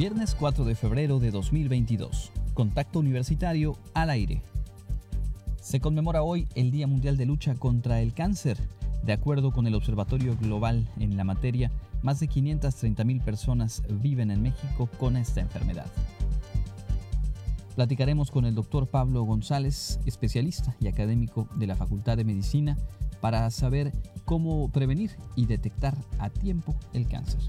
Viernes 4 de febrero de 2022. Contacto Universitario al aire. Se conmemora hoy el Día Mundial de Lucha contra el Cáncer. De acuerdo con el Observatorio Global en la materia, más de 530.000 personas viven en México con esta enfermedad. Platicaremos con el doctor Pablo González, especialista y académico de la Facultad de Medicina, para saber cómo prevenir y detectar a tiempo el cáncer.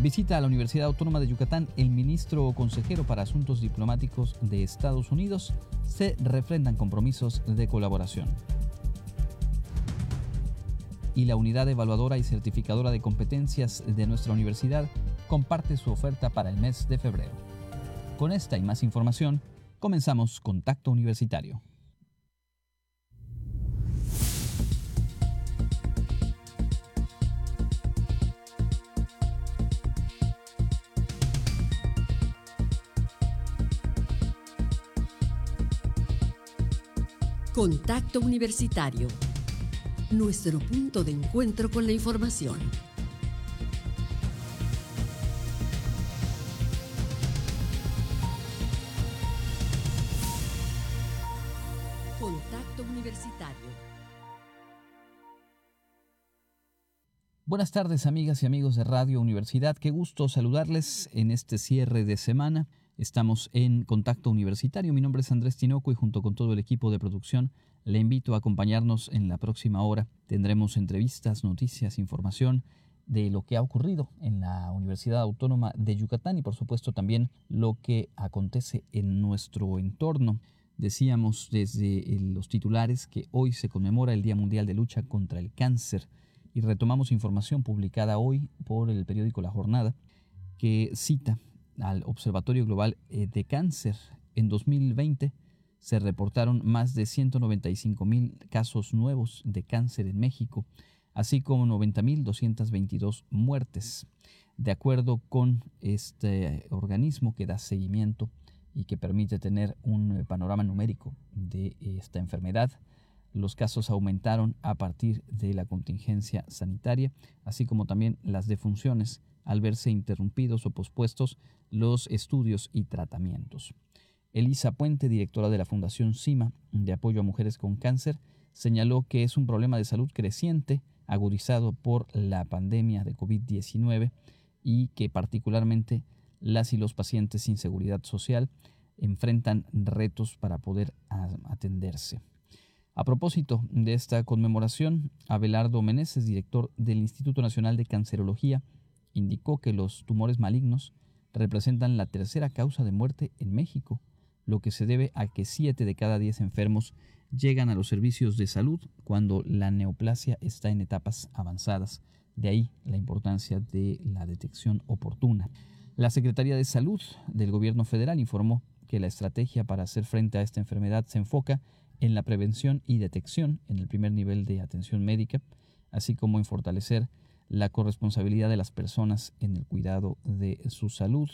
Visita a la Universidad Autónoma de Yucatán el ministro o consejero para Asuntos Diplomáticos de Estados Unidos. Se refrendan compromisos de colaboración. Y la unidad evaluadora y certificadora de competencias de nuestra universidad comparte su oferta para el mes de febrero. Con esta y más información, comenzamos Contacto Universitario. Contacto Universitario. Nuestro punto de encuentro con la información. Contacto Universitario. Buenas tardes amigas y amigos de Radio Universidad. Qué gusto saludarles en este cierre de semana. Estamos en Contacto Universitario. Mi nombre es Andrés Tinoco y junto con todo el equipo de producción le invito a acompañarnos en la próxima hora. Tendremos entrevistas, noticias, información de lo que ha ocurrido en la Universidad Autónoma de Yucatán y por supuesto también lo que acontece en nuestro entorno. Decíamos desde los titulares que hoy se conmemora el Día Mundial de Lucha contra el Cáncer y retomamos información publicada hoy por el periódico La Jornada que cita al Observatorio Global eh, de Cáncer. En 2020 se reportaron más de 195 mil casos nuevos de cáncer en México, así como 90.222 muertes. De acuerdo con este organismo que da seguimiento y que permite tener un eh, panorama numérico de esta enfermedad, los casos aumentaron a partir de la contingencia sanitaria, así como también las defunciones al verse interrumpidos o pospuestos los estudios y tratamientos. Elisa Puente, directora de la Fundación CIMA de Apoyo a Mujeres con Cáncer, señaló que es un problema de salud creciente agudizado por la pandemia de COVID-19 y que particularmente las y los pacientes sin seguridad social enfrentan retos para poder atenderse. A propósito de esta conmemoración, Abelardo Meneses, director del Instituto Nacional de Cancerología, indicó que los tumores malignos representan la tercera causa de muerte en México, lo que se debe a que 7 de cada 10 enfermos llegan a los servicios de salud cuando la neoplasia está en etapas avanzadas. De ahí la importancia de la detección oportuna. La Secretaría de Salud del Gobierno Federal informó que la estrategia para hacer frente a esta enfermedad se enfoca en la prevención y detección en el primer nivel de atención médica, así como en fortalecer la corresponsabilidad de las personas en el cuidado de su salud.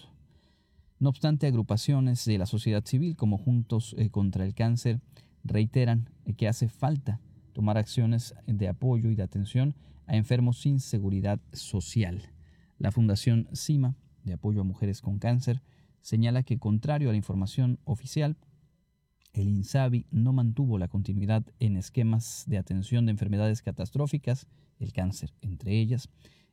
No obstante, agrupaciones de la sociedad civil como Juntos eh, contra el Cáncer reiteran que hace falta tomar acciones de apoyo y de atención a enfermos sin seguridad social. La Fundación CIMA, de apoyo a mujeres con cáncer, señala que contrario a la información oficial, el INSABI no mantuvo la continuidad en esquemas de atención de enfermedades catastróficas, el cáncer entre ellas,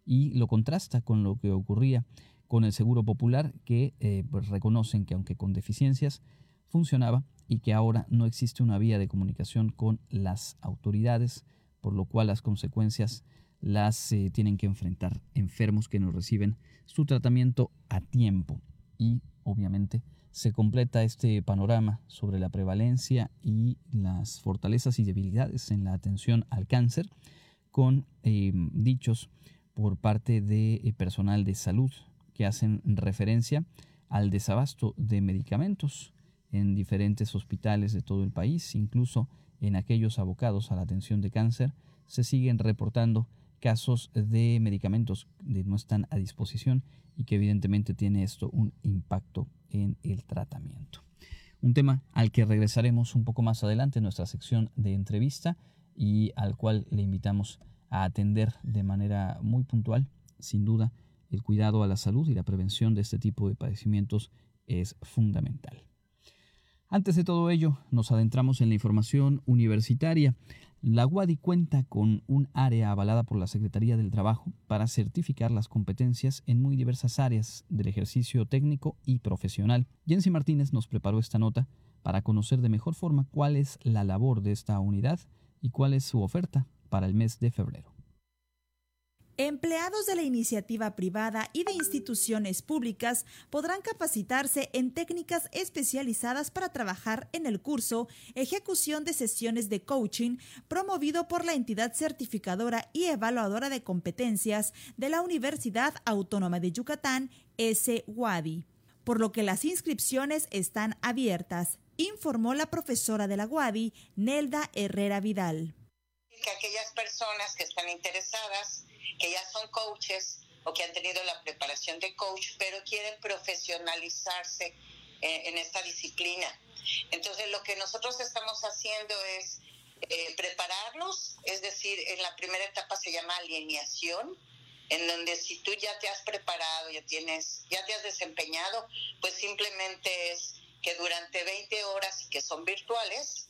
y lo contrasta con lo que ocurría con el Seguro Popular, que eh, pues reconocen que aunque con deficiencias, funcionaba y que ahora no existe una vía de comunicación con las autoridades, por lo cual las consecuencias las eh, tienen que enfrentar enfermos que no reciben su tratamiento a tiempo y obviamente se completa este panorama sobre la prevalencia y las fortalezas y debilidades en la atención al cáncer con eh, dichos por parte de eh, personal de salud que hacen referencia al desabasto de medicamentos en diferentes hospitales de todo el país, incluso en aquellos abocados a la atención de cáncer, se siguen reportando casos de medicamentos que no están a disposición y que evidentemente tiene esto un impacto en el tratamiento. Un tema al que regresaremos un poco más adelante en nuestra sección de entrevista y al cual le invitamos a atender de manera muy puntual, sin duda, el cuidado a la salud y la prevención de este tipo de padecimientos es fundamental. Antes de todo ello, nos adentramos en la información universitaria. La UADI cuenta con un área avalada por la Secretaría del Trabajo para certificar las competencias en muy diversas áreas del ejercicio técnico y profesional. Jensi Martínez nos preparó esta nota para conocer de mejor forma cuál es la labor de esta unidad y cuál es su oferta para el mes de febrero. Empleados de la iniciativa privada y de instituciones públicas podrán capacitarse en técnicas especializadas para trabajar en el curso Ejecución de sesiones de coaching promovido por la entidad certificadora y evaluadora de competencias de la Universidad Autónoma de Yucatán, S-WADI, por lo que las inscripciones están abiertas, informó la profesora de la WADI, Nelda Herrera Vidal. Que aquellas personas que están interesadas que ya son coaches o que han tenido la preparación de coach, pero quieren profesionalizarse eh, en, esta disciplina. Entonces, lo que nosotros estamos haciendo es eh, prepararlos, es decir, en la primera etapa se llama alineación, en donde si tú ya te has preparado, ya tienes, ya te has desempeñado, pues simplemente es que durante 20 horas que son virtuales,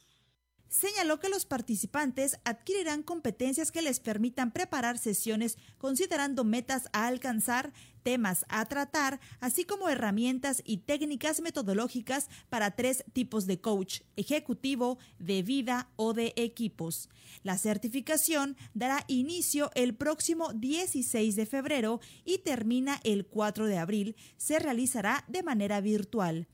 señaló que los participantes adquirirán competencias que les permitan preparar sesiones considerando metas a alcanzar, temas a tratar, así como herramientas y técnicas metodológicas para tres tipos de coach, ejecutivo, de vida o de equipos. La certificación dará inicio el próximo 16 de febrero y termina el 4 de abril. Se realizará de manera virtual.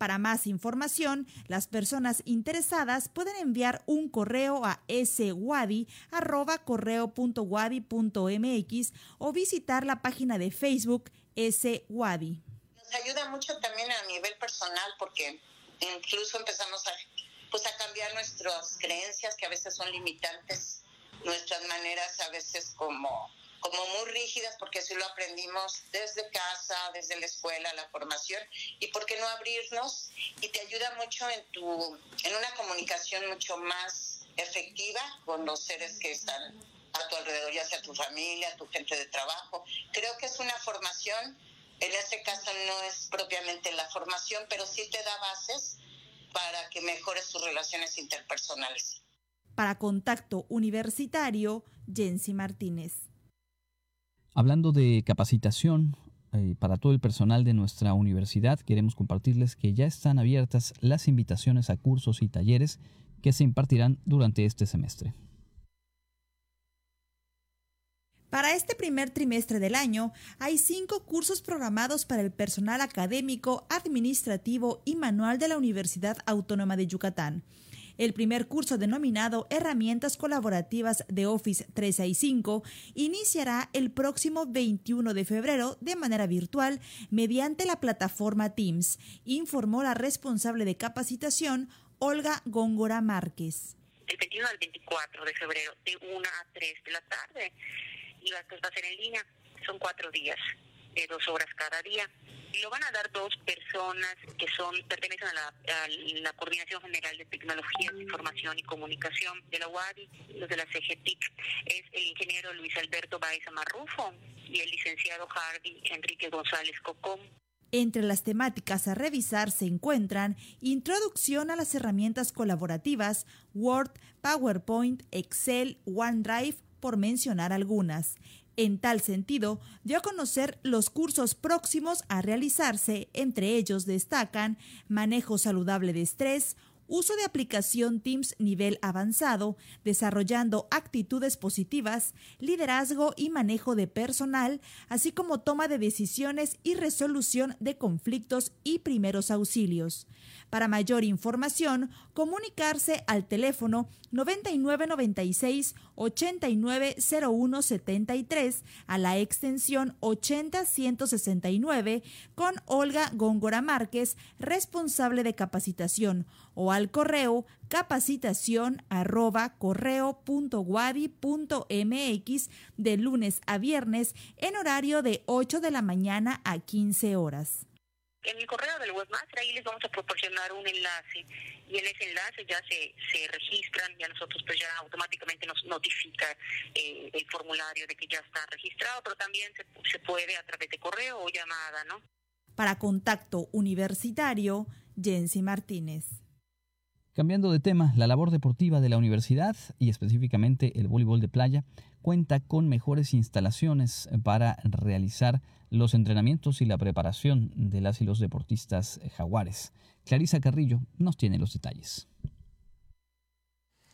Para más información, las personas interesadas pueden enviar un correo a swadi.correo.wadi.mx o visitar la página de Facebook swadi. Nos ayuda mucho también a nivel personal porque incluso empezamos a, pues a cambiar nuestras creencias que a veces son limitantes, nuestras maneras a veces como como muy rígidas porque así lo aprendimos desde casa, desde la escuela, la formación y por qué no abrirnos y te ayuda mucho en tu en una comunicación mucho más efectiva con los seres que están a tu alrededor, ya sea tu familia, tu gente de trabajo. Creo que es una formación, en este caso no es propiamente la formación, pero sí te da bases para que mejores tus relaciones interpersonales. Para Contacto Universitario, Jensi Martínez. Hablando de capacitación eh, para todo el personal de nuestra universidad, queremos compartirles que ya están abiertas las invitaciones a cursos y talleres que se impartirán durante este semestre. Para este primer trimestre del año, hay cinco cursos programados para el personal académico, administrativo y manual de la Universidad Autónoma de Yucatán. El primer curso denominado Herramientas Colaborativas de Office 365 iniciará el próximo 21 de febrero de manera virtual mediante la plataforma Teams, informó la responsable de capacitación Olga Góngora Márquez. El 21 al 24 de febrero, de 1 a 3 de la tarde, y va a ser en línea. Son cuatro días, de dos horas cada día. Lo van a dar dos personas que son pertenecen a la, Coordinación General de Tecnologías, Información y Comunicación de la UADI, los de la CGTIC, es el ingeniero Luis Alberto Baeza Marrufo y el licenciado Hardy Enrique González Cocom. Entre las temáticas a revisar se encuentran introducción a las herramientas colaborativas, Word, PowerPoint, Excel, OneDrive, por mencionar algunas, en tal sentido, dio a conocer los cursos próximos a realizarse, entre ellos destacan manejo saludable de estrés, uso de aplicación Teams nivel avanzado, desarrollando actitudes positivas, liderazgo y manejo de personal, así como toma de decisiones y resolución de conflictos y primeros auxilios. Para mayor información, comunicarse al teléfono 9996 890173 a la extensión 80169 con Olga Góngora Márquez, responsable de capacitación, o al correo capacitación arroba correo.guadi.mx de lunes a viernes en horario de 8 de la mañana a 15 horas. En el correo del webmaster ahí les vamos a proporcionar un enlace y en ese enlace ya se, se registran y a nosotros pues ya automáticamente nos notifica eh, el formulario de que ya está registrado, pero también se, se puede a través de correo o llamada, ¿no? Para contacto universitario, Jensi Martínez. Cambiando de tema, la labor deportiva de la universidad y específicamente el voleibol de playa cuenta con mejores instalaciones para realizar los entrenamientos y la preparación de las y los deportistas jaguares. Clarisa Carrillo nos tiene los detalles.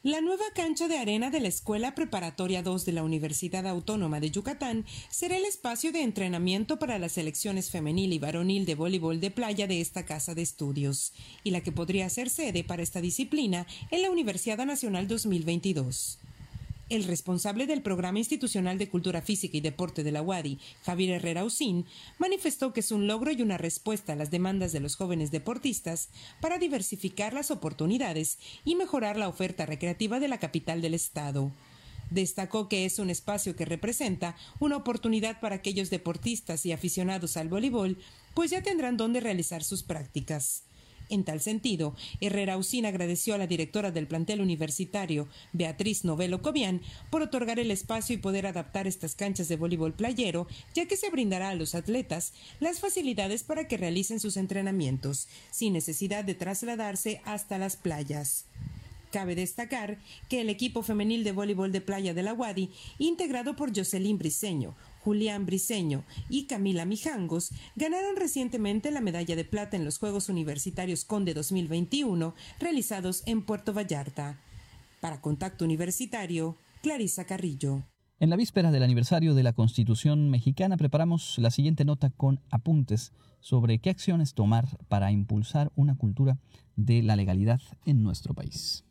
La nueva cancha de arena de la Escuela Preparatoria 2 de la Universidad Autónoma de Yucatán será el espacio de entrenamiento para las selecciones femenil y varonil de voleibol de playa de esta casa de estudios, y la que podría ser sede para esta disciplina en la Universidad Nacional 2022. El responsable del Programa Institucional de Cultura Física y Deporte de la UADI, Javier Herrera Usín, manifestó que es un logro y una respuesta a las demandas de los jóvenes deportistas para diversificar las oportunidades y mejorar la oferta recreativa de la capital del estado. Destacó que es un espacio que representa una oportunidad para aquellos deportistas y aficionados al voleibol, pues ya tendrán donde realizar sus prácticas. En tal sentido, Herrera Usín agradeció a la directora del plantel universitario, Beatriz Novelo Cobian, por otorgar el espacio y poder adaptar estas canchas de voleibol playero, ya que se brindará a los atletas las facilidades para que realicen sus entrenamientos, sin necesidad de trasladarse hasta las playas. Cabe destacar que el equipo femenil de voleibol de playa de la Wadi, integrado por Jocelyn Briseño, Julián Briseño y Camila Mijangos ganaron recientemente la medalla de plata en los Juegos Universitarios Conde 2021 realizados en Puerto Vallarta. Para Contacto Universitario, Clarisa Carrillo. En la víspera del aniversario de la Constitución mexicana preparamos la siguiente nota con apuntes sobre qué acciones tomar para impulsar una cultura de la legalidad en nuestro país.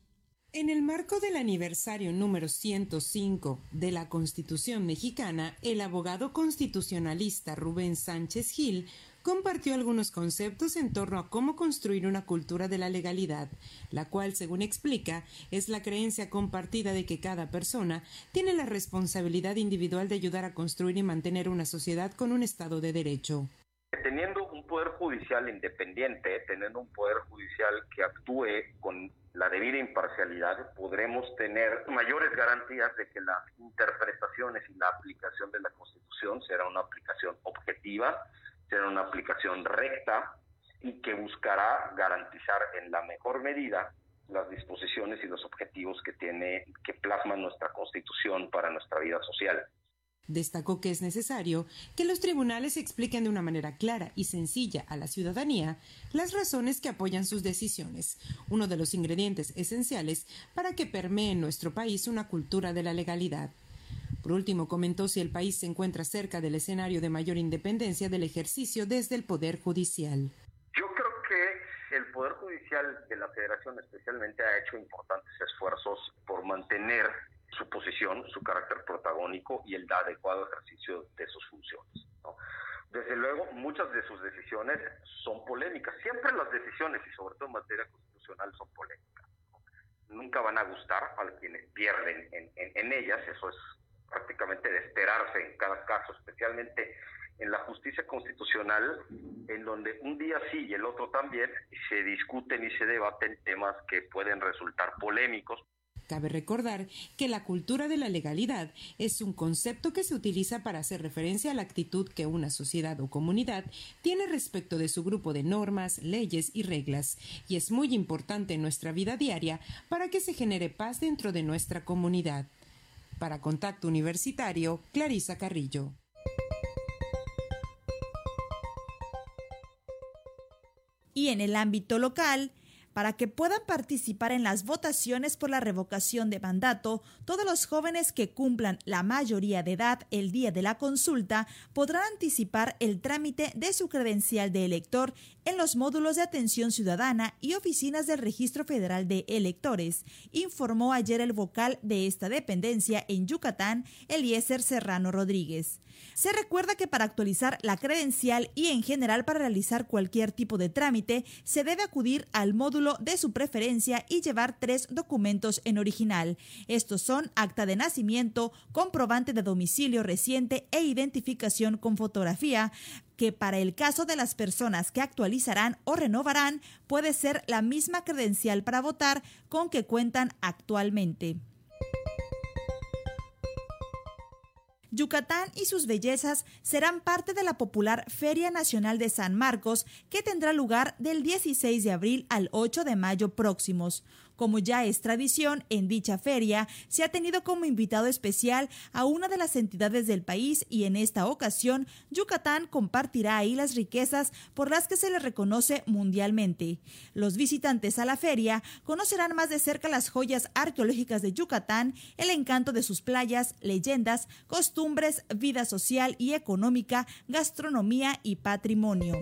En el marco del aniversario número 105 de la Constitución mexicana, el abogado constitucionalista Rubén Sánchez Gil compartió algunos conceptos en torno a cómo construir una cultura de la legalidad, la cual, según explica, es la creencia compartida de que cada persona tiene la responsabilidad individual de ayudar a construir y mantener una sociedad con un Estado de Derecho teniendo un poder judicial independiente, teniendo un poder judicial que actúe con la debida imparcialidad, podremos tener mayores garantías de que las interpretaciones y la aplicación de la Constitución será una aplicación objetiva, será una aplicación recta y que buscará garantizar en la mejor medida las disposiciones y los objetivos que tiene que plasma nuestra Constitución para nuestra vida social. Destacó que es necesario que los tribunales expliquen de una manera clara y sencilla a la ciudadanía las razones que apoyan sus decisiones, uno de los ingredientes esenciales para que permee en nuestro país una cultura de la legalidad. Por último, comentó si el país se encuentra cerca del escenario de mayor independencia del ejercicio desde el Poder Judicial. Yo creo que el Poder Judicial de la Federación especialmente ha hecho importantes esfuerzos por mantener su posición, su carácter protagónico y el adecuado ejercicio de sus funciones. Desde luego, muchas de sus decisiones son polémicas. Siempre las decisiones, y sobre todo en materia constitucional, son polémicas. Nunca van a gustar a quienes pierden en, en ellas. Eso es prácticamente de esperarse en cada caso, especialmente en la justicia constitucional, en donde un día sí y el otro también se discuten y se debaten temas que pueden resultar polémicos, Cabe recordar que la cultura de la legalidad es un concepto que se utiliza para hacer referencia a la actitud que una sociedad o comunidad tiene respecto de su grupo de normas, leyes y reglas, y es muy importante en nuestra vida diaria para que se genere paz dentro de nuestra comunidad. Para Contacto Universitario, Clarisa Carrillo. Y en el ámbito local, para que puedan participar en las votaciones por la revocación de mandato, todos los jóvenes que cumplan la mayoría de edad el día de la consulta podrán anticipar el trámite de su credencial de elector en los módulos de atención ciudadana y oficinas del Registro Federal de Electores, informó ayer el vocal de esta dependencia en Yucatán, Eliezer Serrano Rodríguez. Se recuerda que para actualizar la credencial y en general para realizar cualquier tipo de trámite se debe acudir al módulo de su preferencia y llevar tres documentos en original. Estos son acta de nacimiento, comprobante de domicilio reciente e identificación con fotografía, que para el caso de las personas que actualizarán o renovarán puede ser la misma credencial para votar con que cuentan actualmente. Yucatán y sus bellezas serán parte de la popular Feria Nacional de San Marcos, que tendrá lugar del 16 de abril al 8 de mayo próximos. Como ya es tradición, en dicha feria se ha tenido como invitado especial a una de las entidades del país y en esta ocasión Yucatán compartirá ahí las riquezas por las que se le reconoce mundialmente. Los visitantes a la feria conocerán más de cerca las joyas arqueológicas de Yucatán, el encanto de sus playas, leyendas, costumbres, vida social y económica, gastronomía y patrimonio.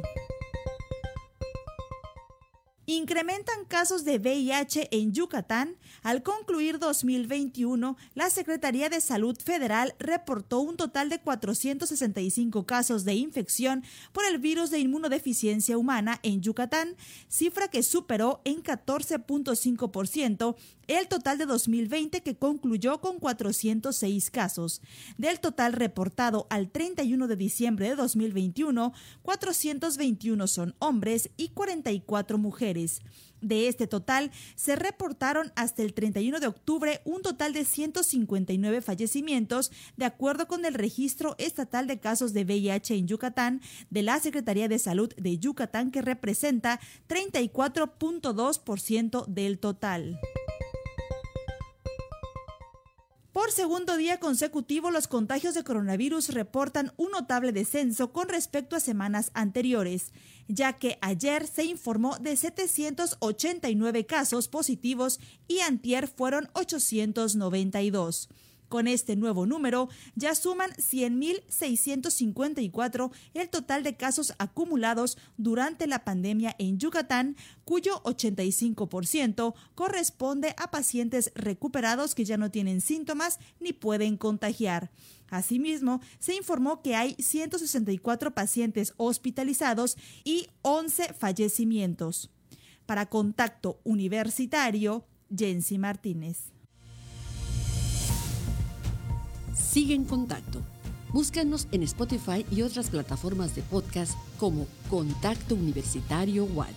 Incrementan casos de VIH en Yucatán. Al concluir 2021, la Secretaría de Salud Federal reportó un total de 465 casos de infección por el virus de inmunodeficiencia humana en Yucatán, cifra que superó en 14.5% el total de 2020 que concluyó con 406 casos. Del total reportado al 31 de diciembre de 2021, 421 son hombres y 44 mujeres. De este total, se reportaron hasta el 31 de octubre un total de 159 fallecimientos, de acuerdo con el registro estatal de casos de VIH en Yucatán de la Secretaría de Salud de Yucatán, que representa 34.2% del total. Por segundo día consecutivo, los contagios de coronavirus reportan un notable descenso con respecto a semanas anteriores, ya que ayer se informó de 789 casos positivos y antier fueron 892. Con este nuevo número ya suman 100.654 el total de casos acumulados durante la pandemia en Yucatán, cuyo 85% corresponde a pacientes recuperados que ya no tienen síntomas ni pueden contagiar. Asimismo, se informó que hay 164 pacientes hospitalizados y 11 fallecimientos. Para Contacto Universitario, Jensi Martínez. Sigue en contacto. Búscanos en Spotify y otras plataformas de podcast como Contacto Universitario Wadi.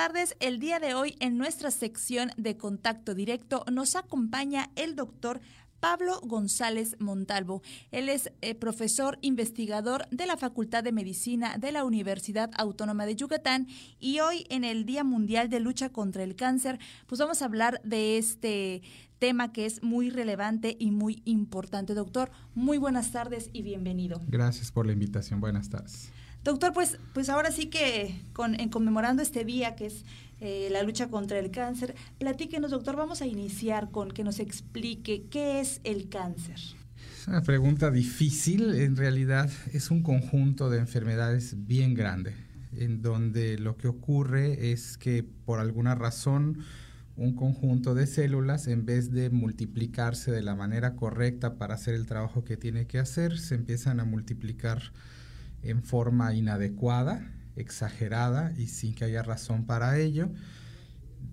Tardes. El día de hoy en nuestra sección de contacto directo nos acompaña el doctor Pablo González Montalvo. Él es eh, profesor investigador de la Facultad de Medicina de la Universidad Autónoma de Yucatán y hoy en el Día Mundial de Lucha contra el Cáncer, pues vamos a hablar de este tema que es muy relevante y muy importante. Doctor, muy buenas tardes y bienvenido. Gracias por la invitación. Buenas tardes. Doctor, pues, pues ahora sí que en conmemorando este día que es eh, la lucha contra el cáncer, platíquenos, doctor, vamos a iniciar con que nos explique qué es el cáncer. Es una pregunta difícil, en realidad es un conjunto de enfermedades bien grande, en donde lo que ocurre es que por alguna razón un conjunto de células, en vez de multiplicarse de la manera correcta para hacer el trabajo que tiene que hacer, se empiezan a multiplicar en forma inadecuada, exagerada y sin que haya razón para ello,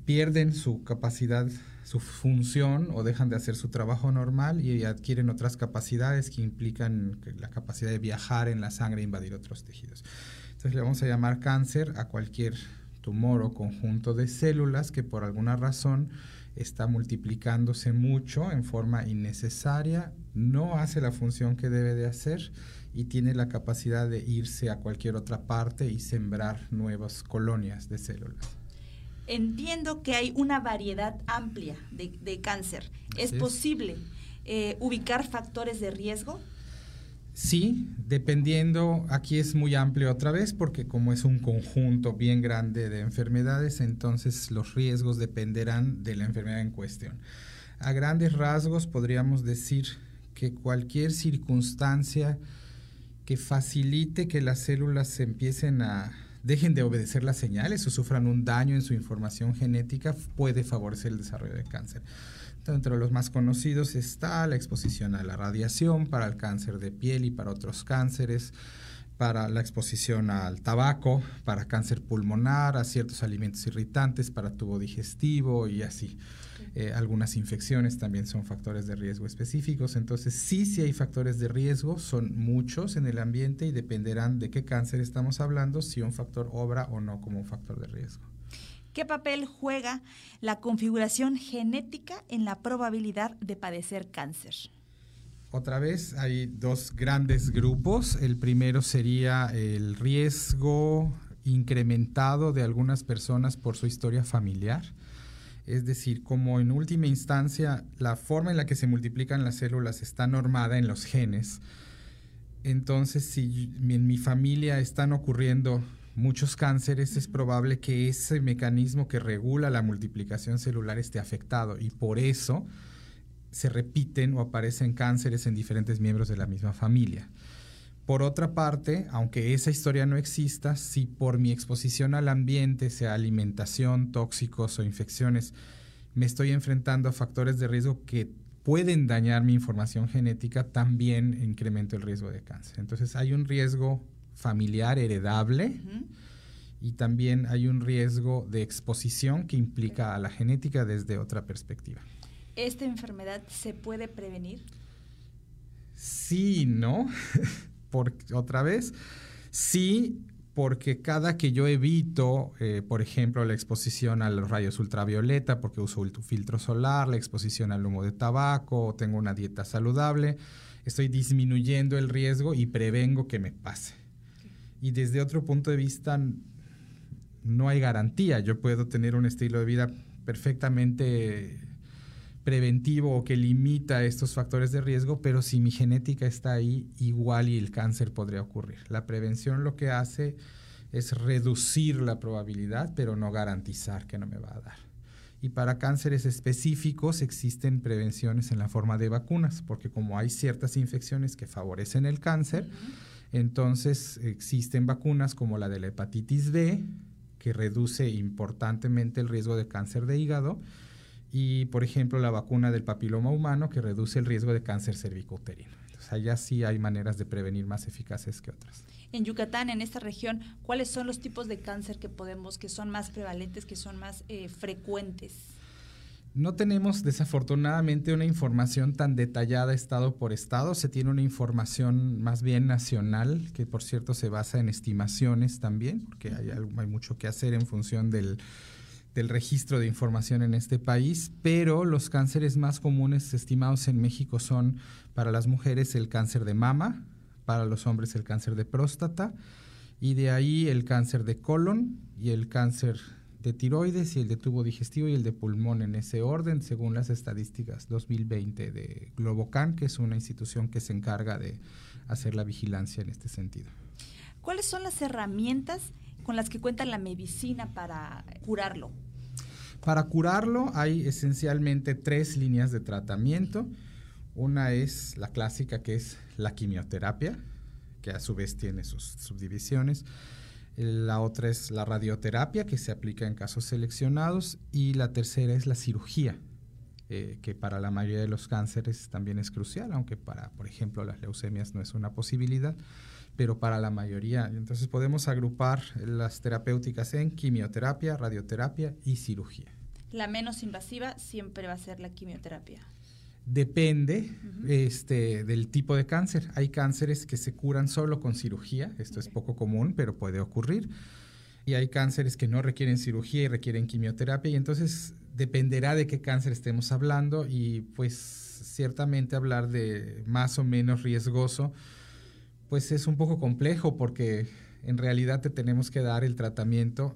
pierden su capacidad, su función o dejan de hacer su trabajo normal y adquieren otras capacidades que implican la capacidad de viajar en la sangre e invadir otros tejidos. Entonces le vamos a llamar cáncer a cualquier tumor o conjunto de células que por alguna razón está multiplicándose mucho en forma innecesaria, no hace la función que debe de hacer y tiene la capacidad de irse a cualquier otra parte y sembrar nuevas colonias de células. Entiendo que hay una variedad amplia de, cáncer. ¿Es, posible eh, ubicar factores de riesgo? Sí, dependiendo, aquí es muy amplio otra vez porque como es un conjunto bien grande de enfermedades, entonces los riesgos dependerán de la enfermedad en cuestión. A grandes rasgos podríamos decir que cualquier circunstancia que facilite que las células se empiecen a dejen de obedecer las señales o sufran un daño en su información genética, puede favorecer el desarrollo de cáncer. Entre los más conocidos está la exposición a la radiación para el cáncer de piel y para otros cánceres, para la exposición al tabaco, para cáncer pulmonar, a ciertos alimentos irritantes, para tubo digestivo y así. Eh, algunas infecciones también son factores de riesgo específicos. Entonces, sí, sí hay factores de riesgo, son muchos en el ambiente y dependerán de qué cáncer estamos hablando, si un factor obra o no como un factor de riesgo. ¿Qué papel juega la configuración genética en la probabilidad de padecer cáncer? Otra vez hay dos grandes grupos. El primero sería el riesgo incrementado de algunas personas por su historia familiar. Es decir, como en última instancia la forma en la que se multiplican las células está normada en los genes, entonces si en mi familia están ocurriendo muchos cánceres, es probable que ese mecanismo que regula la multiplicación celular esté afectado y por eso se repiten o aparecen cánceres en diferentes miembros de la misma familia. Por otra parte, aunque esa historia no exista, si por mi exposición al ambiente, sea alimentación, tóxicos o infecciones, me estoy enfrentando a factores de riesgo que pueden dañar mi información genética, también incremento el riesgo de cáncer. Entonces hay un riesgo familiar heredable y también hay un riesgo de exposición que implica a la genética desde otra perspectiva. ¿Esta enfermedad se puede prevenir? Sí, ¿no? Porque, otra vez, sí, porque cada que yo evito, eh, por ejemplo, la exposición a los rayos ultravioleta, porque uso filtro solar, la exposición al humo de tabaco, tengo una dieta saludable, estoy disminuyendo el riesgo y prevengo que me pase. Y desde otro punto de vista, no hay garantía. Yo puedo tener un estilo de vida perfectamente preventivo o que limita estos factores de riesgo, pero si mi genética está ahí, igual y el cáncer podría ocurrir. La prevención lo que hace es reducir la probabilidad, pero no garantizar que no me va a dar. Y para cánceres específicos existen prevenciones en la forma de vacunas, porque como hay ciertas infecciones que favorecen el cáncer, entonces existen vacunas como la de la hepatitis B, que reduce importantemente el riesgo de cáncer de hígado, y por ejemplo la vacuna del papiloma humano, que reduce el riesgo de cáncer cervicouterino. Entonces allá sí hay maneras de prevenir más eficaces que otras. En Yucatán, en esta región, ¿cuáles son los tipos de cáncer que podemos, que son más prevalentes, que son más eh, frecuentes? No tenemos desafortunadamente una información tan detallada estado por estado, se tiene una información más bien nacional, que por cierto se basa en estimaciones también, porque hay, hay mucho que hacer en función del, del registro de información en este país, pero los cánceres más comunes estimados en México son para las mujeres el cáncer de mama, para los hombres el cáncer de próstata, y de ahí el cáncer de colon y el cáncer de tiroides y el de tubo digestivo y el de pulmón en ese orden, según las estadísticas 2020 de Globocan, que es una institución que se encarga de hacer la vigilancia en este sentido. ¿Cuáles son las herramientas con las que cuenta la medicina para curarlo? Para curarlo hay esencialmente tres líneas de tratamiento. Una es la clásica que es la quimioterapia, que a su vez tiene sus subdivisiones. La otra es la radioterapia, que se aplica en casos seleccionados. Y la tercera es la cirugía, eh, que para la mayoría de los cánceres también es crucial, aunque para, por ejemplo, las leucemias no es una posibilidad, pero para la mayoría. Entonces podemos agrupar las terapéuticas en quimioterapia, radioterapia y cirugía. La menos invasiva siempre va a ser la quimioterapia. Depende este, del tipo de cáncer. Hay cánceres que se curan solo con cirugía, esto es poco común, pero puede ocurrir. Y hay cánceres que no requieren cirugía y requieren quimioterapia, y entonces dependerá de qué cáncer estemos hablando y pues ciertamente hablar de más o menos riesgoso, pues es un poco complejo porque en realidad te tenemos que dar el tratamiento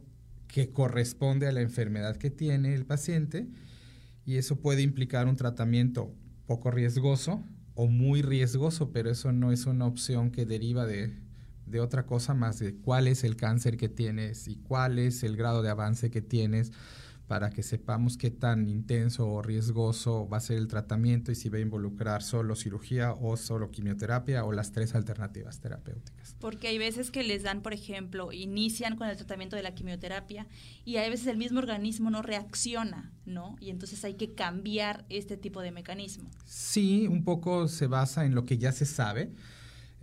que corresponde a la enfermedad que tiene el paciente y eso puede implicar un tratamiento poco riesgoso o muy riesgoso, pero eso no es una opción que deriva de, otra cosa más de cuál es el cáncer que tienes y cuál es el grado de avance que tienes, para que sepamos qué tan intenso o riesgoso va a ser el tratamiento y si va a involucrar solo cirugía o solo quimioterapia o las tres alternativas terapéuticas. Porque hay veces que les dan, por ejemplo, inician con el tratamiento de la quimioterapia y hay veces el mismo organismo no reacciona, ¿no? Y entonces hay que cambiar este tipo de mecanismo. Sí, un poco se basa en lo que ya se sabe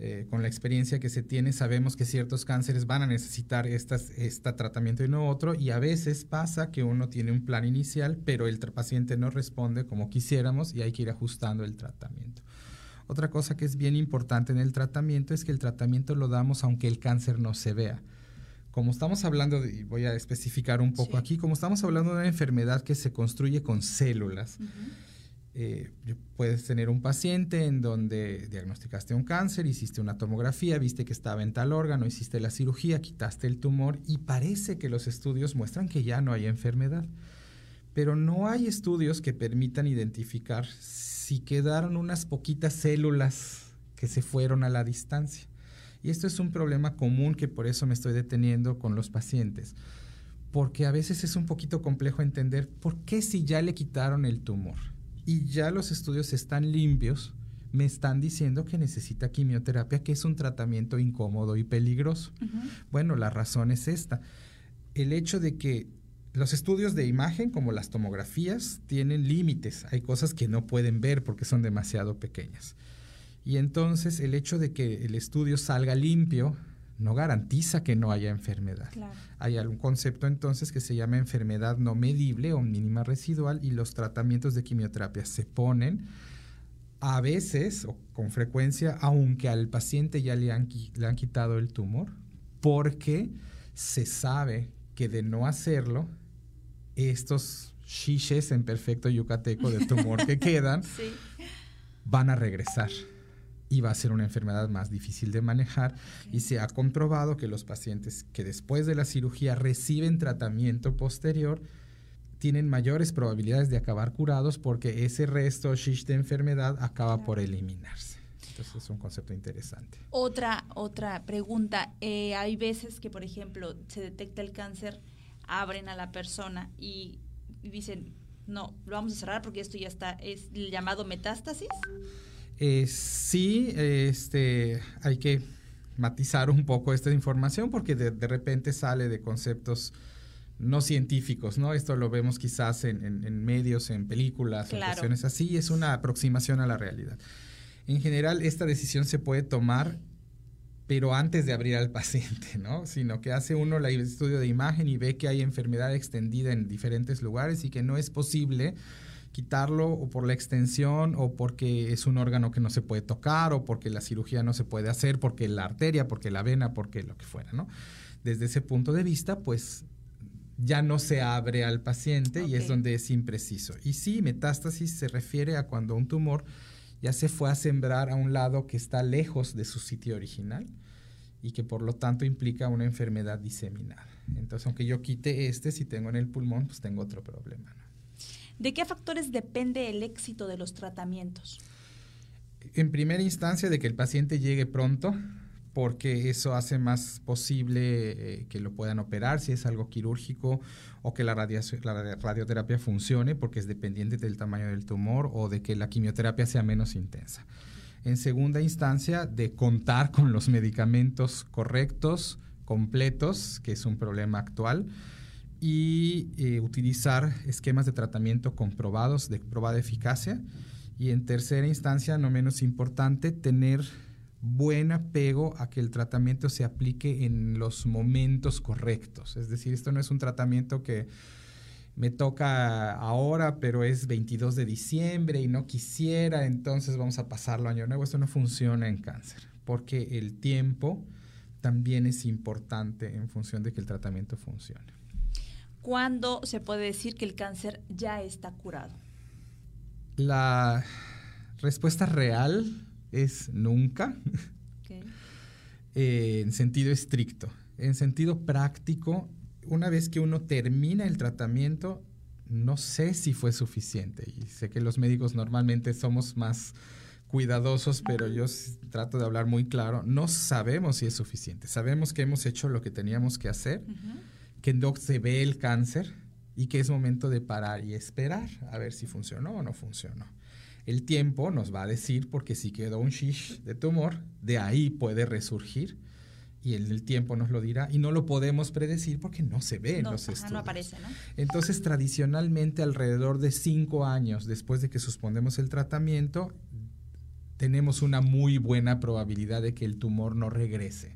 eh, con la experiencia que se tiene, sabemos que ciertos cánceres van a necesitar estas, este tratamiento y no otro, y a veces pasa que uno tiene un plan inicial, pero el paciente no responde como quisiéramos y hay que ir ajustando el tratamiento. Otra cosa que es bien importante en el tratamiento es que el tratamiento lo damos aunque el cáncer no se vea. Como estamos hablando, y voy a especificar un poco aquí, como estamos hablando de una enfermedad que se construye con células, eh, puedes tener un paciente en donde diagnosticaste un cáncer, hiciste una tomografía, viste que estaba en tal órgano, hiciste la cirugía, quitaste el tumor y parece que los estudios muestran que ya no hay enfermedad. Pero no hay estudios que permitan identificar si quedaron unas poquitas células que se fueron a la distancia. Y esto es un problema común que por eso me estoy deteniendo con los pacientes. Porque a veces es un poquito complejo entender por qué si ya le quitaron el tumor y ya los estudios están limpios, me están diciendo que necesita quimioterapia, que es un tratamiento incómodo y peligroso. Bueno, la razón es esta. El hecho de que los estudios de imagen, como las tomografías, tienen límites. Hay cosas que no pueden ver porque son demasiado pequeñas. Y entonces el hecho de que el estudio salga limpio no garantiza que no haya enfermedad. Hay algún concepto entonces que se llama enfermedad no medible o mínima residual y los tratamientos de quimioterapia se ponen a veces o con frecuencia, aunque al paciente ya le han, le han quitado el tumor, porque se sabe que de no hacerlo, estos chiches en perfecto yucateco de tumor que quedan van a regresar y va a ser una enfermedad más difícil de manejar y se ha comprobado que los pacientes que después de la cirugía reciben tratamiento posterior tienen mayores probabilidades de acabar curados porque ese resto shish de enfermedad acaba por eliminarse. Entonces es un concepto interesante. Otra, otra pregunta. Eh, hay veces que, por ejemplo, se detecta el cáncer, abren a la persona y, dicen, no, lo vamos a cerrar porque esto ya está, es el llamado metástasis. Eh, sí, este, hay que matizar un poco esta información porque de, repente sale de conceptos no científicos, ¿no? Esto lo vemos quizás en, medios, en películas, en cuestiones así, es una aproximación a la realidad. En general, esta decisión se puede tomar, pero antes de abrir al paciente, ¿no? Sino que hace uno el estudio de imagen y ve que hay enfermedad extendida en diferentes lugares y que no es posible quitarlo o por la extensión o porque es un órgano que no se puede tocar o porque la cirugía no se puede hacer, porque la arteria, porque la vena, porque lo que fuera, ¿no? Desde ese punto de vista, pues ya no se abre al paciente y es donde es impreciso. Y sí, metástasis se refiere a cuando un tumor ya se fue a sembrar a un lado que está lejos de su sitio original y que por lo tanto implica una enfermedad diseminada. Entonces, aunque yo quite este, si tengo en el pulmón, pues tengo otro problema. ¿De qué factores depende el éxito de los tratamientos? En primera instancia, de que el paciente llegue pronto, porque eso hace más posible eh, que lo puedan operar si es algo quirúrgico o que la, radioterapia funcione porque es dependiente del tamaño del tumor o de que la quimioterapia sea menos intensa. En segunda instancia, de contar con los medicamentos correctos, completos, que es un problema actual y eh, utilizar esquemas de tratamiento comprobados, de probada eficacia. Y en tercera instancia, no menos importante, tener buen apego a que el tratamiento se aplique en los momentos correctos. Es decir, esto no es un tratamiento que me toca ahora, pero es 22 de diciembre y no quisiera, entonces vamos a pasarlo año nuevo. Esto no funciona en cáncer, porque el tiempo también es importante en función de que el tratamiento funcione. ¿Cuándo se puede decir que el cáncer ya está curado? La respuesta real es nunca, eh, en sentido estricto. En sentido práctico, una vez que uno termina el tratamiento, no sé si fue suficiente. Y sé que los médicos normalmente somos más cuidadosos, pero yo trato de hablar muy claro. No sabemos si es suficiente. Sabemos que hemos hecho lo que teníamos que hacer que no se ve el cáncer y que es momento de parar y esperar a ver si funcionó o no funcionó. El tiempo nos va a decir porque si quedó un shish de tumor, de ahí puede resurgir y el, tiempo nos lo dirá y no lo podemos predecir porque no se ve en los estudios. No aparece, ¿no? Entonces, tradicionalmente, alrededor de cinco años después de que suspendemos el tratamiento, tenemos una muy buena probabilidad de que el tumor no regrese.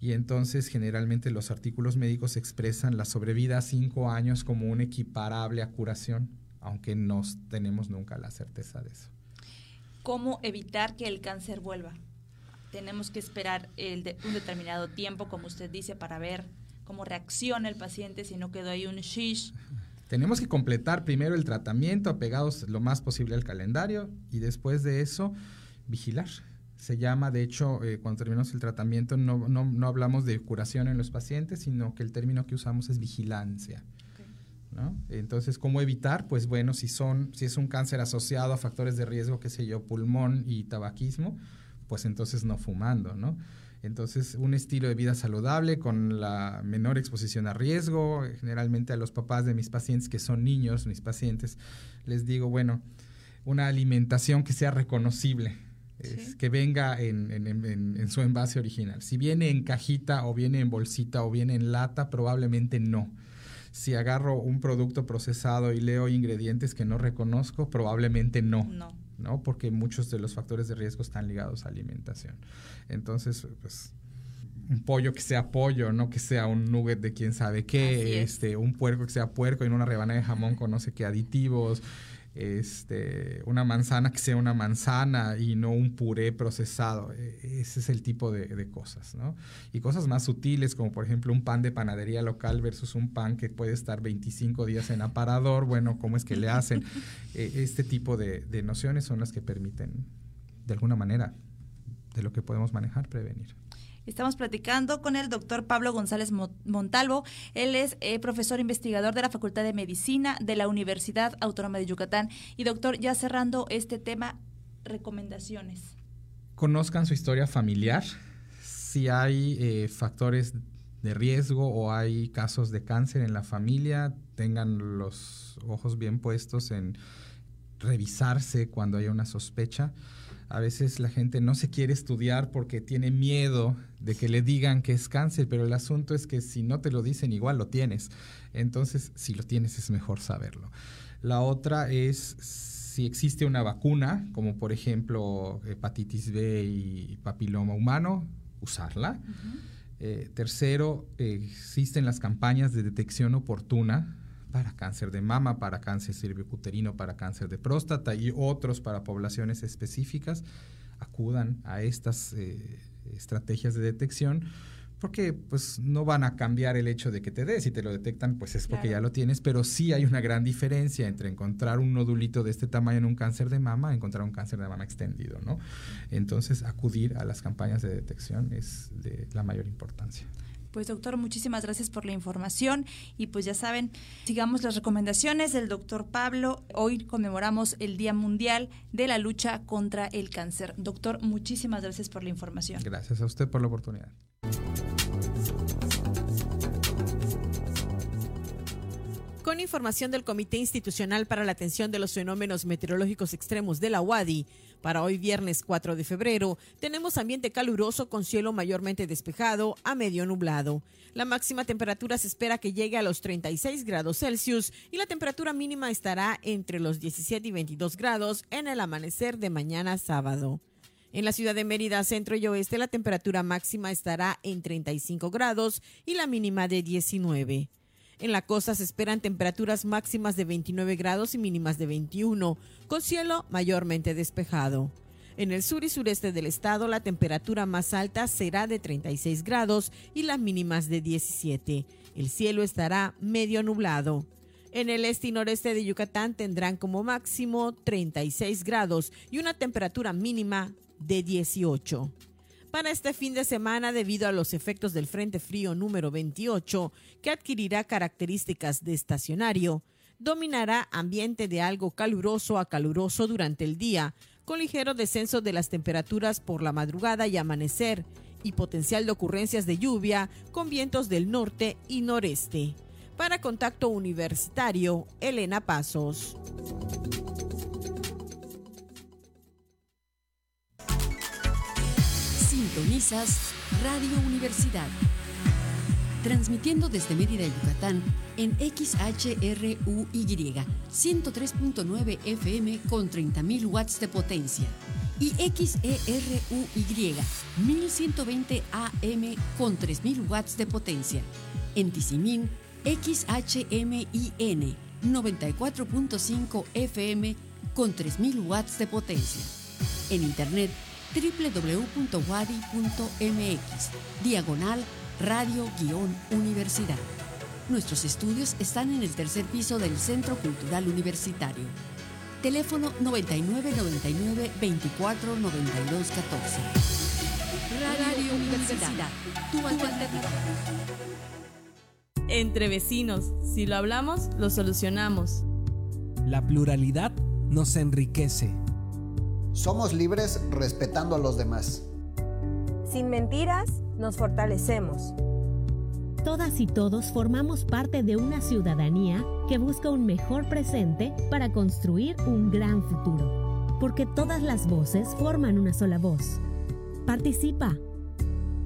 Y entonces, generalmente, los artículos médicos expresan la sobrevida a cinco años como un equiparable a curación, aunque no tenemos nunca la certeza de eso. ¿Cómo evitar que el cáncer vuelva? tenemos que esperar un determinado tiempo, como usted dice, para ver cómo reacciona el paciente si no quedó ahí un shish. Tenemos que completar primero el tratamiento apegados lo más posible al calendario y después de eso vigilar. Se llama, de hecho, eh, cuando terminamos el tratamiento no, no, no, hablamos de curación en los pacientes, sino que el término que usamos es vigilancia. ¿no? Entonces, ¿cómo evitar? Pues bueno, si, son, si es un cáncer asociado a factores de riesgo, qué sé yo, pulmón y tabaquismo, pues entonces no fumando, ¿no? Entonces, un estilo de vida saludable con la menor exposición a riesgo. Generalmente a los papás de mis pacientes que son niños, mis pacientes, les digo, bueno, una alimentación que sea reconocible, que venga en, en, su envase original. Si viene en cajita o viene en bolsita o viene en lata, probablemente no. Si agarro un producto procesado y leo ingredientes que no reconozco, probablemente no. No. ¿no? Porque muchos de los factores de riesgo están ligados a alimentación. Entonces, pues un pollo que sea pollo, no que sea un nugget de quién sabe qué, este, un puerco que sea puerco y en una rebanada de jamón con no sé qué aditivos, este, una manzana que sea una manzana y no un puré procesado. E, ese es el tipo de, cosas, ¿no? Y cosas más sutiles, como por ejemplo un pan de panadería local versus un pan que puede estar 25 días en aparador. Bueno, ¿cómo es que le hacen? E, este tipo de, de nociones son las que permiten, de alguna manera, de lo que podemos manejar, prevenir. Estamos platicando con el doctor Pablo González Montalvo. Él es eh, profesor investigador de la Facultad de Medicina de la Universidad Autónoma de Yucatán. Y doctor, ya cerrando este tema, recomendaciones. Conozcan su historia familiar. Si hay eh, factores de riesgo o hay casos de cáncer en la familia, tengan los ojos bien puestos en revisarse cuando haya una sospecha. A veces la gente no se quiere estudiar porque tiene miedo de que le digan que es cáncer, pero el asunto es que si no te lo dicen, igual lo tienes. Entonces, si lo tienes, es mejor saberlo. La otra es si existe una vacuna, como por ejemplo hepatitis B y papiloma humano, usarla. Eh, tercero, existen las campañas de detección oportuna para cáncer de mama, para cáncer cervicuterino, para cáncer de próstata y otros para poblaciones específicas, acudan a estas eh, estrategias de detección porque pues no van a cambiar el hecho de que te des, si te lo detectan pues es porque ya lo tienes, pero sí hay una gran diferencia entre encontrar un nodulito de este tamaño en un cáncer de mama y encontrar un cáncer de mama extendido, ¿no? Entonces acudir a las campañas de detección es de la mayor importancia. Pues doctor, muchísimas gracias por la información y pues ya saben, sigamos las recomendaciones del doctor Pablo. Hoy conmemoramos el Día Mundial de la Lucha contra el Cáncer. Doctor, muchísimas gracias por la información. Gracias a usted por la oportunidad. Con información del Comité Institucional para la Atención de los Fenómenos Meteorológicos Extremos de la UADI, para hoy viernes 4 de febrero tenemos ambiente caluroso con cielo mayormente despejado a medio nublado. La máxima temperatura se espera que llegue a los 36 grados Celsius y la temperatura mínima estará entre los 17 y 22 grados en el amanecer de mañana sábado. En la ciudad de Mérida, centro y oeste, la temperatura máxima estará en 35 grados y la mínima de 19. En la costa se esperan temperaturas máximas de 29 grados y mínimas de 21, con cielo mayormente despejado. En el sur y sureste del estado la temperatura más alta será de 36 grados y las mínimas de 17. El cielo estará medio nublado. En el este y noreste de Yucatán tendrán como máximo 36 grados y una temperatura mínima de 18 para este fin de semana debido a los efectos del Frente Frío número 28, que adquirirá características de estacionario. Dominará ambiente de algo caluroso a caluroso durante el día, con ligero descenso de las temperaturas por la madrugada y amanecer, y potencial de ocurrencias de lluvia con vientos del norte y noreste. Para Contacto Universitario, Elena Pasos. Sintonizas Radio Universidad. Transmitiendo desde Mérida, Yucatán, en XHRUY 103.9 FM con 30.000 watts de potencia y XERUY 1120 AM con 3000 watts de potencia. En Tizimín, XHMIN 94.5 FM con 3000 watts de potencia. En internet www.wadi.mx, diagonal radio-universidad. Nuestros estudios están en el tercer piso del Centro Cultural Universitario. Teléfono 9999 24 92 14. Radio Universidad, tu alternativa. Entre vecinos, si lo hablamos, lo solucionamos. La pluralidad nos enriquece. Somos libres respetando a los demás. Sin mentiras, nos fortalecemos. Todas y todos formamos parte de una ciudadanía que busca un mejor presente para construir un gran futuro. Porque todas las voces forman una sola voz. Participa.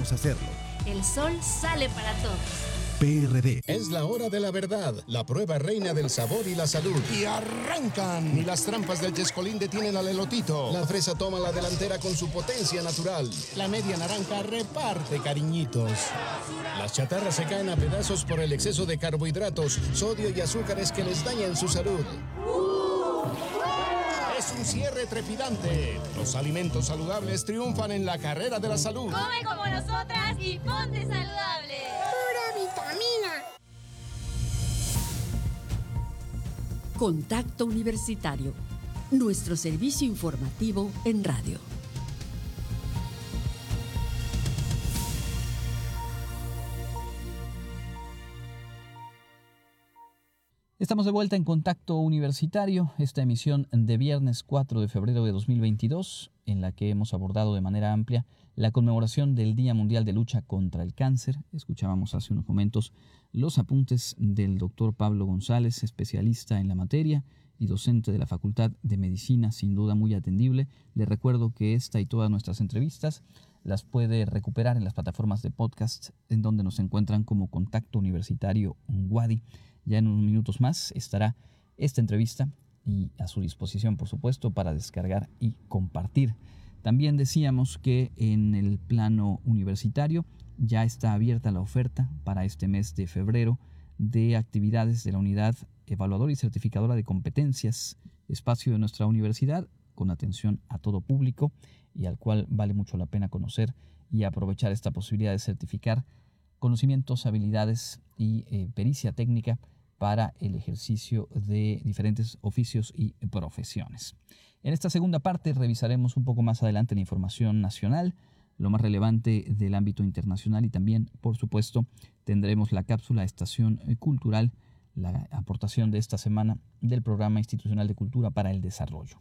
hacerlo. El sol sale para todos. PRD. Es la hora de la verdad, la prueba reina del sabor y la salud. Y arrancan. Ni las trampas del Chescolín detienen al elotito. La fresa toma la delantera con su potencia natural. La media naranja reparte cariñitos. Las chatarras se caen a pedazos por el exceso de carbohidratos, sodio y azúcares que les dañan su salud. Es un cierre trepidante. Los alimentos saludables triunfan en la carrera de la salud. Come como nosotras y ponte saludable. Pura vitamina. Contacto Universitario. Nuestro servicio informativo en radio. Estamos de vuelta en Contacto Universitario, esta emisión de viernes 4 de febrero de 2022, en la que hemos abordado de manera amplia la conmemoración del Día Mundial de Lucha contra el Cáncer. Escuchábamos hace unos momentos los apuntes del doctor Pablo González, especialista en la materia y docente de la Facultad de Medicina, sin duda muy atendible. Le recuerdo que esta y todas nuestras entrevistas las puede recuperar en las plataformas de podcast en donde nos encuentran como Contacto Universitario Wadi. Ya en unos minutos más estará esta entrevista y a su disposición, por supuesto, para descargar y compartir. También decíamos que en el plano universitario ya está abierta la oferta para este mes de febrero de actividades de la unidad evaluadora y certificadora de competencias, espacio de nuestra universidad con atención a todo público y al cual vale mucho la pena conocer y aprovechar esta posibilidad de certificar conocimientos, habilidades y eh, pericia técnica para el ejercicio de diferentes oficios y profesiones. En esta segunda parte revisaremos un poco más adelante la información nacional, lo más relevante del ámbito internacional y también, por supuesto, tendremos la cápsula Estación Cultural, la aportación de esta semana del Programa Institucional de Cultura para el Desarrollo.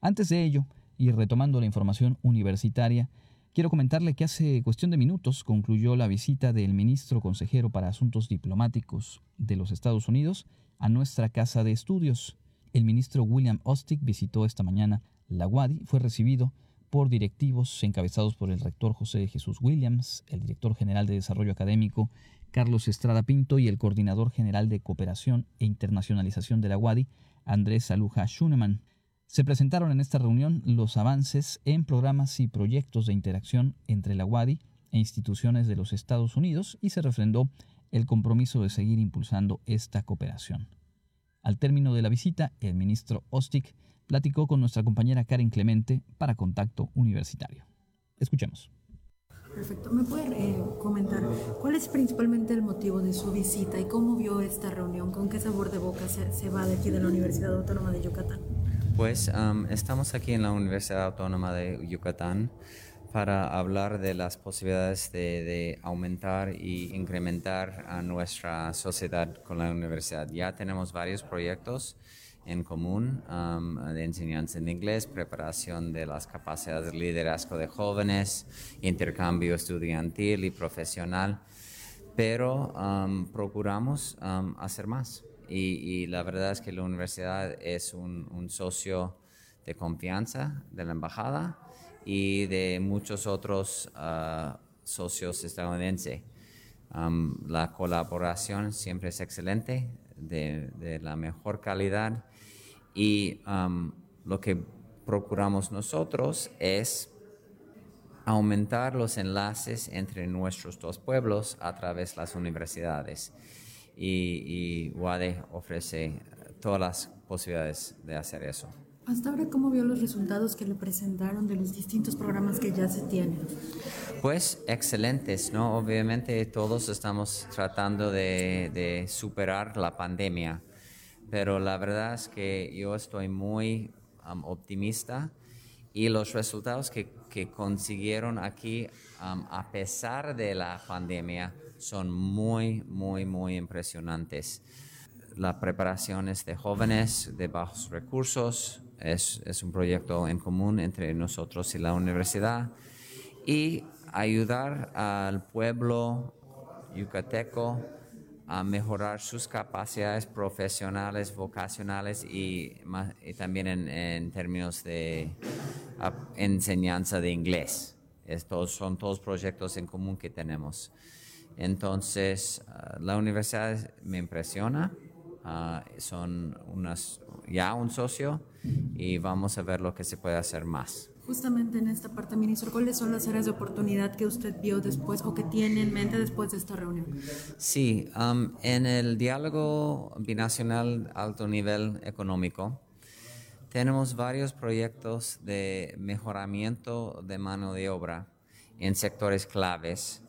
Antes de ello, y retomando la información universitaria, Quiero comentarle que hace cuestión de minutos concluyó la visita del ministro consejero para Asuntos Diplomáticos de los Estados Unidos a nuestra casa de estudios. El ministro William Ostick visitó esta mañana la UADI, fue recibido por directivos encabezados por el rector José Jesús Williams, el director general de Desarrollo Académico Carlos Estrada Pinto y el coordinador general de Cooperación e Internacionalización de la UADI, Andrés Aluja Schunemann. Se presentaron en esta reunión los avances en programas y proyectos de interacción entre la UADI e instituciones de los Estados Unidos y se refrendó el compromiso de seguir impulsando esta cooperación. Al término de la visita, el ministro Ostick platicó con nuestra compañera Karen Clemente para Contacto Universitario. Escuchemos. Perfecto. ¿Me puede eh, comentar cuál es principalmente el motivo de su visita y cómo vio esta reunión? ¿Con qué sabor de boca se, va de aquí de la Universidad Autónoma de Yucatán? Pues estamos aquí en la Universidad Autónoma de Yucatán para hablar de las posibilidades de, aumentar y incrementar a nuestra sociedad con la universidad. Ya tenemos varios proyectos en común um, de enseñanza en inglés, preparación de las capacidades de liderazgo de jóvenes, intercambio estudiantil y profesional, pero um, procuramos um, hacer más. Y, la verdad es que la universidad es un socio de confianza de la embajada y de muchos otros ah, socios estadounidenses. la colaboración siempre es excelente, de, la mejor calidad y lo que procuramos nosotros es aumentar los enlaces entre nuestros dos pueblos a través de las universidades. Y, y UADE ofrece todas las posibilidades de hacer eso. Hasta ahora, ¿cómo vio los resultados que le presentaron de los distintos programas que ya se tienen? Pues excelentes, ¿no? Obviamente todos estamos tratando de, superar la pandemia, pero la verdad es que yo estoy muy um, optimista y los resultados que, que consiguieron aquí, um, a pesar de la pandemia, son muy, muy, muy impresionantes. La preparación es de jóvenes de bajos recursos, es, es, un proyecto en común entre nosotros y la universidad y ayudar al pueblo yucateco a mejorar sus capacidades profesionales, vocacionales y, también en, términos de enseñanza de inglés. Estos son todos proyectos en común que tenemos. Entonces, ah, la universidad me impresiona. Ah, son unas, ya un socio y vamos a ver lo que se puede hacer más. Justamente en esta parte, ministro, ¿cuáles son las áreas de oportunidad que usted vio después o que tiene en mente después de esta reunión? Sí, um, en el diálogo binacional alto nivel económico, tenemos varios proyectos de mejoramiento de mano de obra en sectores claves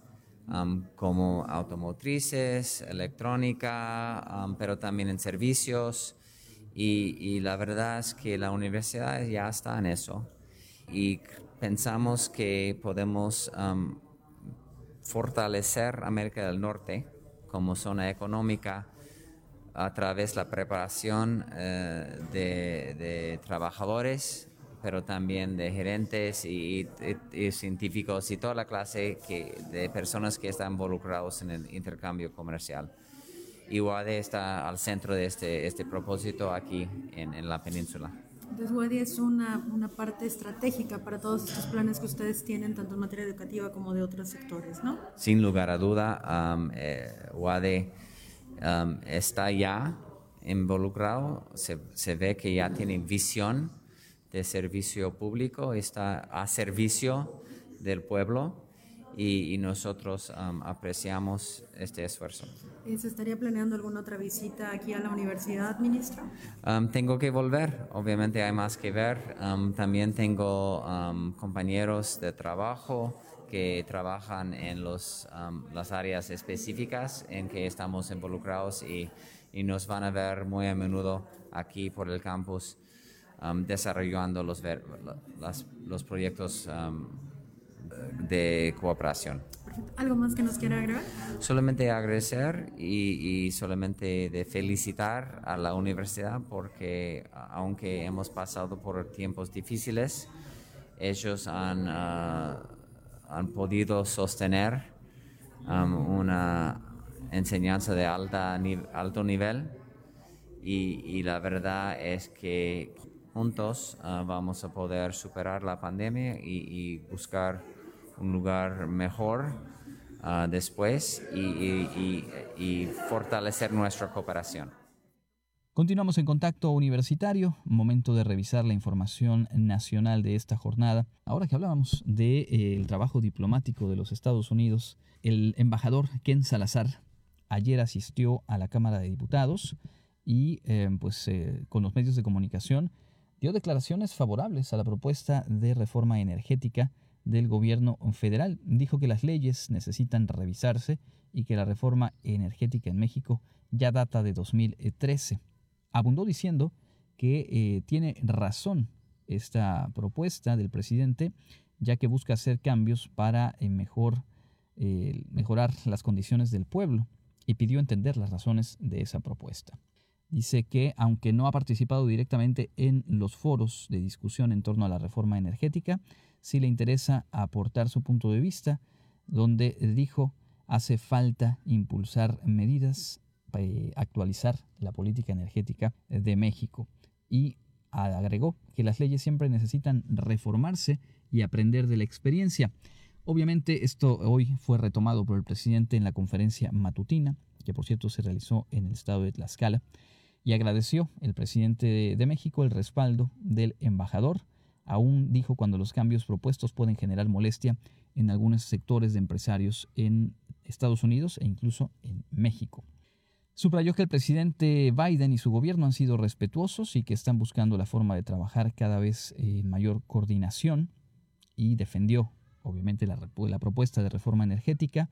como automotrices, electrónica, pero también en servicios, y, la verdad es que la universidad ya está en eso. Y pensamos que podemos fortalecer América del Norte como zona económica a través de la preparación eh, de, trabajadores, pero también de gerentes y, científicos y toda la clase de personas que están involucrados en el intercambio comercial y UADE está al centro de este, este propósito aquí en, la península. Entonces UADE es una, una, parte estratégica para todos estos planes que ustedes tienen, tanto en materia educativa como de otros sectores, ¿no? Sin lugar a duda, um, eh, UADE um, está ya involucrado, se, se, ve que ya tiene visión de servicio público, está a servicio del pueblo y, nosotros um, apreciamos este esfuerzo. ¿Se estaría planeando alguna otra visita aquí a la universidad, ministro? Um, tengo que volver, obviamente hay más que ver. Um, también tengo compañeros de trabajo que trabajan en los, las áreas específicas en que estamos involucrados y, y, nos van a ver muy a menudo aquí por el campus desarrollando los, los, los proyectos de cooperación. ¿Algo más que nos quiera agregar? Solamente agradecer y, solamente de felicitar a la universidad porque aunque hemos pasado por tiempos difíciles, ellos han, ah, han podido sostener um, una enseñanza de alta, alto nivel y, la verdad es que juntos ah, vamos a poder superar la pandemia y buscar un lugar mejor ah, después y, fortalecer nuestra cooperación. Continuamos en contacto universitario, momento de revisar la información nacional de esta jornada. Ahora que hablábamos del eh, trabajo diplomático de los Estados Unidos, el embajador Ken Salazar ayer asistió a la Cámara de Diputados y eh, pues eh, con los medios de comunicación dio declaraciones favorables a la propuesta de reforma energética del gobierno federal. Dijo que las leyes necesitan revisarse y que la reforma energética en México ya data de 2013. Abundó diciendo que eh, tiene razón esta propuesta del presidente, ya que busca hacer cambios para eh, eh, mejorar las condiciones del pueblo y pidió entender las razones de esa propuesta. Dice que, aunque no ha participado directamente en los foros de discusión en torno a la reforma energética, sí le interesa aportar su punto de vista, donde dijo hace falta impulsar medidas para eh, actualizar la política energética de México y agregó que las leyes siempre necesitan reformarse y aprender de la experiencia. Obviamente esto hoy fue retomado por el presidente en la conferencia matutina, que por cierto se realizó en el estado de Tlaxcala, y agradeció el presidente de México el respaldo del embajador. Aún dijo cuando los cambios propuestos pueden generar molestia en algunos sectores de empresarios en Estados Unidos e incluso en México. Subrayó que el presidente Biden y su gobierno han sido respetuosos y que están buscando la forma de trabajar cada vez en mayor coordinación y defendió, obviamente, la, la propuesta de reforma energética,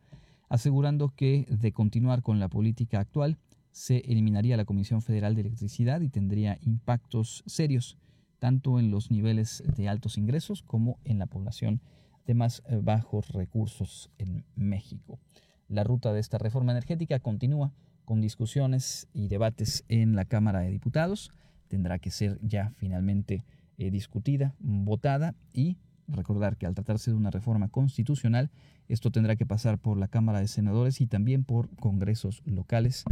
asegurando que de continuar con la política actual, se eliminaría la Comisión Federal de Electricidad y tendría impactos serios tanto en los niveles de altos ingresos como en la población de más eh, bajos recursos en México. La ruta de esta reforma energética continúa con discusiones y debates en la Cámara de Diputados. Tendrá que ser ya finalmente eh, discutida, votada y recordar que al tratarse de una reforma constitucional, esto tendrá que pasar por la Cámara de Senadores y también por congresos locales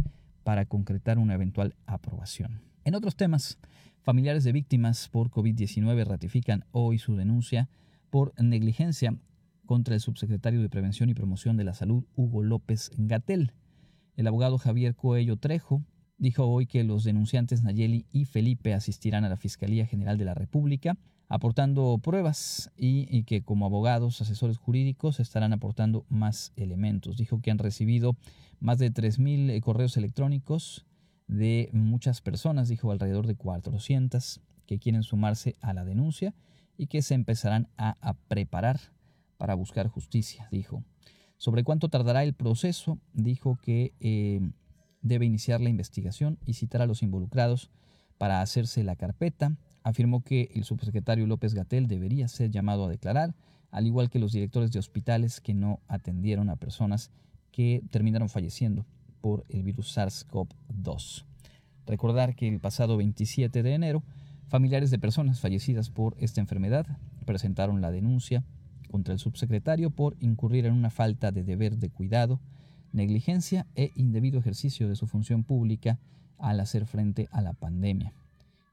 para concretar una eventual aprobación. En otros temas, familiares de víctimas por COVID-19 ratifican hoy su denuncia por negligencia contra el subsecretario de Prevención y Promoción de la Salud, Hugo López Gatel. El abogado Javier Coello Trejo dijo hoy que los denunciantes Nayeli y Felipe asistirán a la Fiscalía General de la República aportando pruebas y, que como abogados, asesores jurídicos estarán aportando más elementos. Dijo que han recibido más de 3.000 eh, correos electrónicos de muchas personas, dijo alrededor de 400 que quieren sumarse a la denuncia y que se empezarán a, preparar para buscar justicia, dijo. Sobre cuánto tardará el proceso, dijo que eh, debe iniciar la investigación y citar a los involucrados para hacerse la carpeta afirmó que el subsecretario López Gatel debería ser llamado a declarar, al igual que los directores de hospitales que no atendieron a personas que terminaron falleciendo por el virus SARS-CoV-2. Recordar que el pasado 27 de enero, familiares de personas fallecidas por esta enfermedad presentaron la denuncia contra el subsecretario por incurrir en una falta de deber de cuidado, negligencia e indebido ejercicio de su función pública al hacer frente a la pandemia.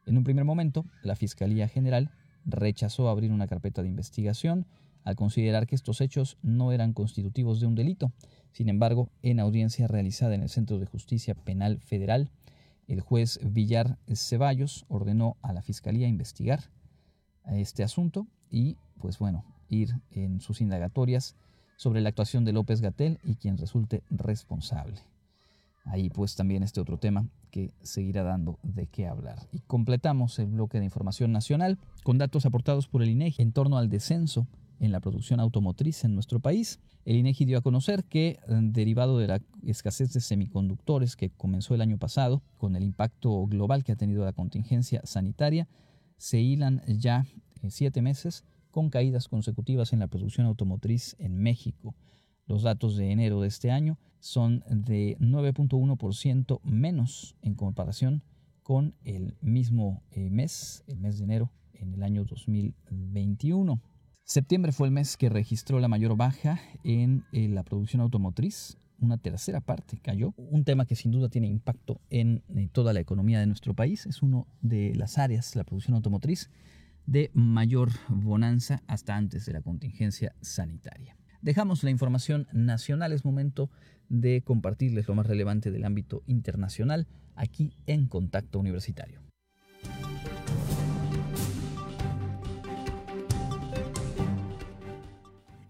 En un primer momento, la Fiscalía General rechazó abrir una carpeta de investigación al considerar que estos hechos no eran constitutivos de un delito. Sin embargo, en audiencia realizada en el Centro de Justicia Penal Federal, el juez Villar Ceballos ordenó a la Fiscalía investigar este asunto y, pues bueno, ir en sus indagatorias sobre la actuación de López Gatel y quien resulte responsable. Ahí pues también este otro tema que seguirá dando de qué hablar. Y completamos el bloque de información nacional con datos aportados por el INEGI en torno al descenso en la producción automotriz en nuestro país. El INEGI dio a conocer que, derivado de la escasez de semiconductores que comenzó el año pasado, con el impacto global que ha tenido la contingencia sanitaria, se hilan ya eh, siete meses con caídas consecutivas en la producción automotriz en México. Los datos de enero de este año son de 9.1% menos en comparación con el mismo eh, mes, el mes de enero en el año 2021. Septiembre fue el mes que registró la mayor baja en eh, la producción automotriz. Una tercera parte cayó. Un tema que sin duda tiene impacto en, en toda la economía de nuestro país. Es uno de las áreas, la producción automotriz, de mayor bonanza hasta antes de la contingencia sanitaria. Dejamos la información nacional, es momento de compartirles lo más relevante del ámbito internacional aquí en Contacto Universitario.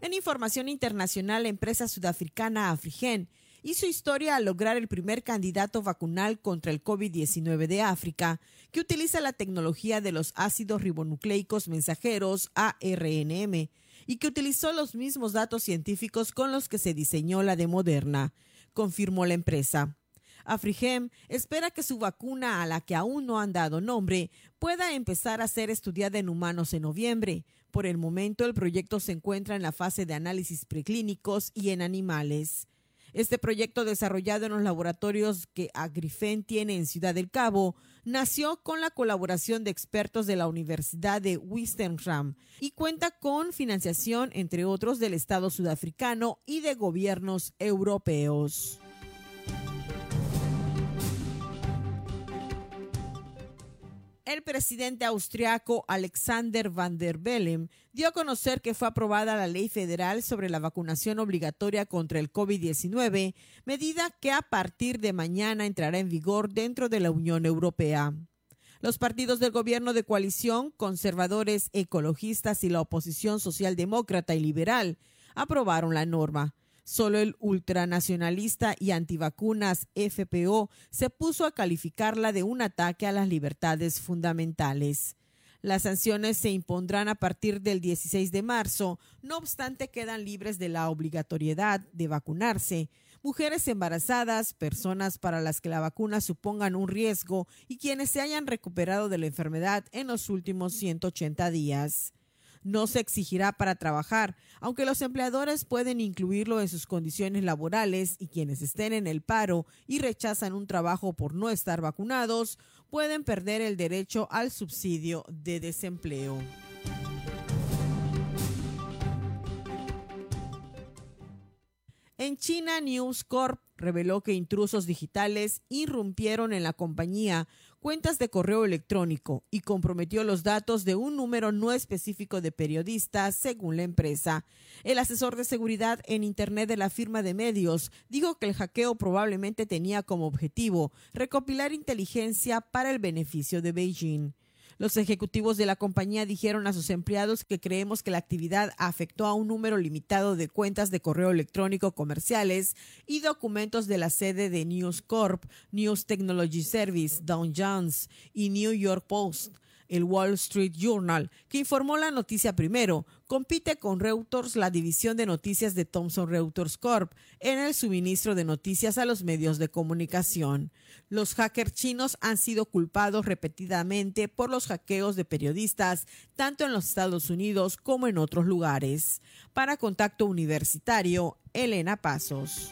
En información internacional, la empresa sudafricana Afrigen hizo historia al lograr el primer candidato vacunal contra el COVID-19 de África, que utiliza la tecnología de los ácidos ribonucleicos mensajeros ARNM y que utilizó los mismos datos científicos con los que se diseñó la de Moderna, confirmó la empresa. Afrigem espera que su vacuna, a la que aún no han dado nombre, pueda empezar a ser estudiada en humanos en noviembre. Por el momento, el proyecto se encuentra en la fase de análisis preclínicos y en animales. Este proyecto desarrollado en los laboratorios que Agrifen tiene en Ciudad del Cabo nació con la colaboración de expertos de la Universidad de Wistenham y cuenta con financiación, entre otros, del Estado sudafricano y de gobiernos europeos. El presidente austriaco Alexander Van der Bellen dio a conocer que fue aprobada la ley federal sobre la vacunación obligatoria contra el COVID-19, medida que a partir de mañana entrará en vigor dentro de la Unión Europea. Los partidos del gobierno de coalición, conservadores, ecologistas y la oposición socialdemócrata y liberal aprobaron la norma. Solo el ultranacionalista y antivacunas FPO se puso a calificarla de un ataque a las libertades fundamentales. Las sanciones se impondrán a partir del 16 de marzo, no obstante quedan libres de la obligatoriedad de vacunarse. Mujeres embarazadas, personas para las que la vacuna supongan un riesgo y quienes se hayan recuperado de la enfermedad en los últimos 180 días no se exigirá para trabajar, aunque los empleadores pueden incluirlo en sus condiciones laborales y quienes estén en el paro y rechazan un trabajo por no estar vacunados pueden perder el derecho al subsidio de desempleo. En China, News Corp reveló que intrusos digitales irrumpieron en la compañía cuentas de correo electrónico y comprometió los datos de un número no específico de periodistas, según la empresa. El asesor de seguridad en Internet de la firma de medios dijo que el hackeo probablemente tenía como objetivo recopilar inteligencia para el beneficio de Beijing. Los ejecutivos de la compañía dijeron a sus empleados que creemos que la actividad afectó a un número limitado de cuentas de correo electrónico comerciales y documentos de la sede de News Corp, News Technology Service, Dow Jones y New York Post el Wall Street Journal, que informó la noticia primero, compite con Reuters, la división de noticias de Thomson Reuters Corp, en el suministro de noticias a los medios de comunicación. Los hackers chinos han sido culpados repetidamente por los hackeos de periodistas, tanto en los Estados Unidos como en otros lugares. Para Contacto Universitario, Elena Pasos.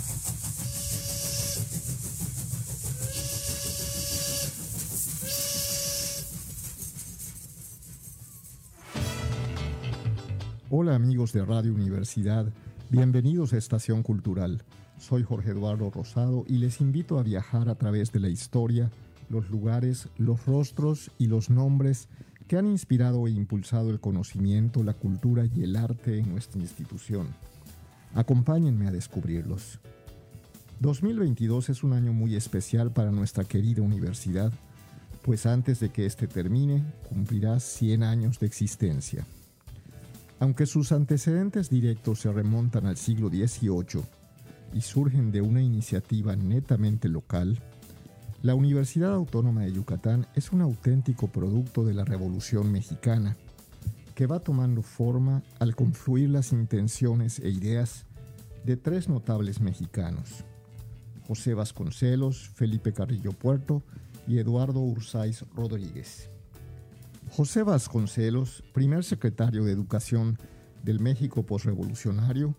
Hola amigos de Radio Universidad, bienvenidos a Estación Cultural. Soy Jorge Eduardo Rosado y les invito a viajar a través de la historia, los lugares, los rostros y los nombres que han inspirado e impulsado el conocimiento, la cultura y el arte en nuestra institución. Acompáñenme a descubrirlos. 2022 es un año muy especial para nuestra querida universidad, pues antes de que este termine, cumplirá 100 años de existencia. Aunque sus antecedentes directos se remontan al siglo XVIII y surgen de una iniciativa netamente local, la Universidad Autónoma de Yucatán es un auténtico producto de la Revolución Mexicana, que va tomando forma al confluir las intenciones e ideas de tres notables mexicanos, José Vasconcelos, Felipe Carrillo Puerto y Eduardo Ursáiz Rodríguez. José Vasconcelos, primer secretario de Educación del México postrevolucionario,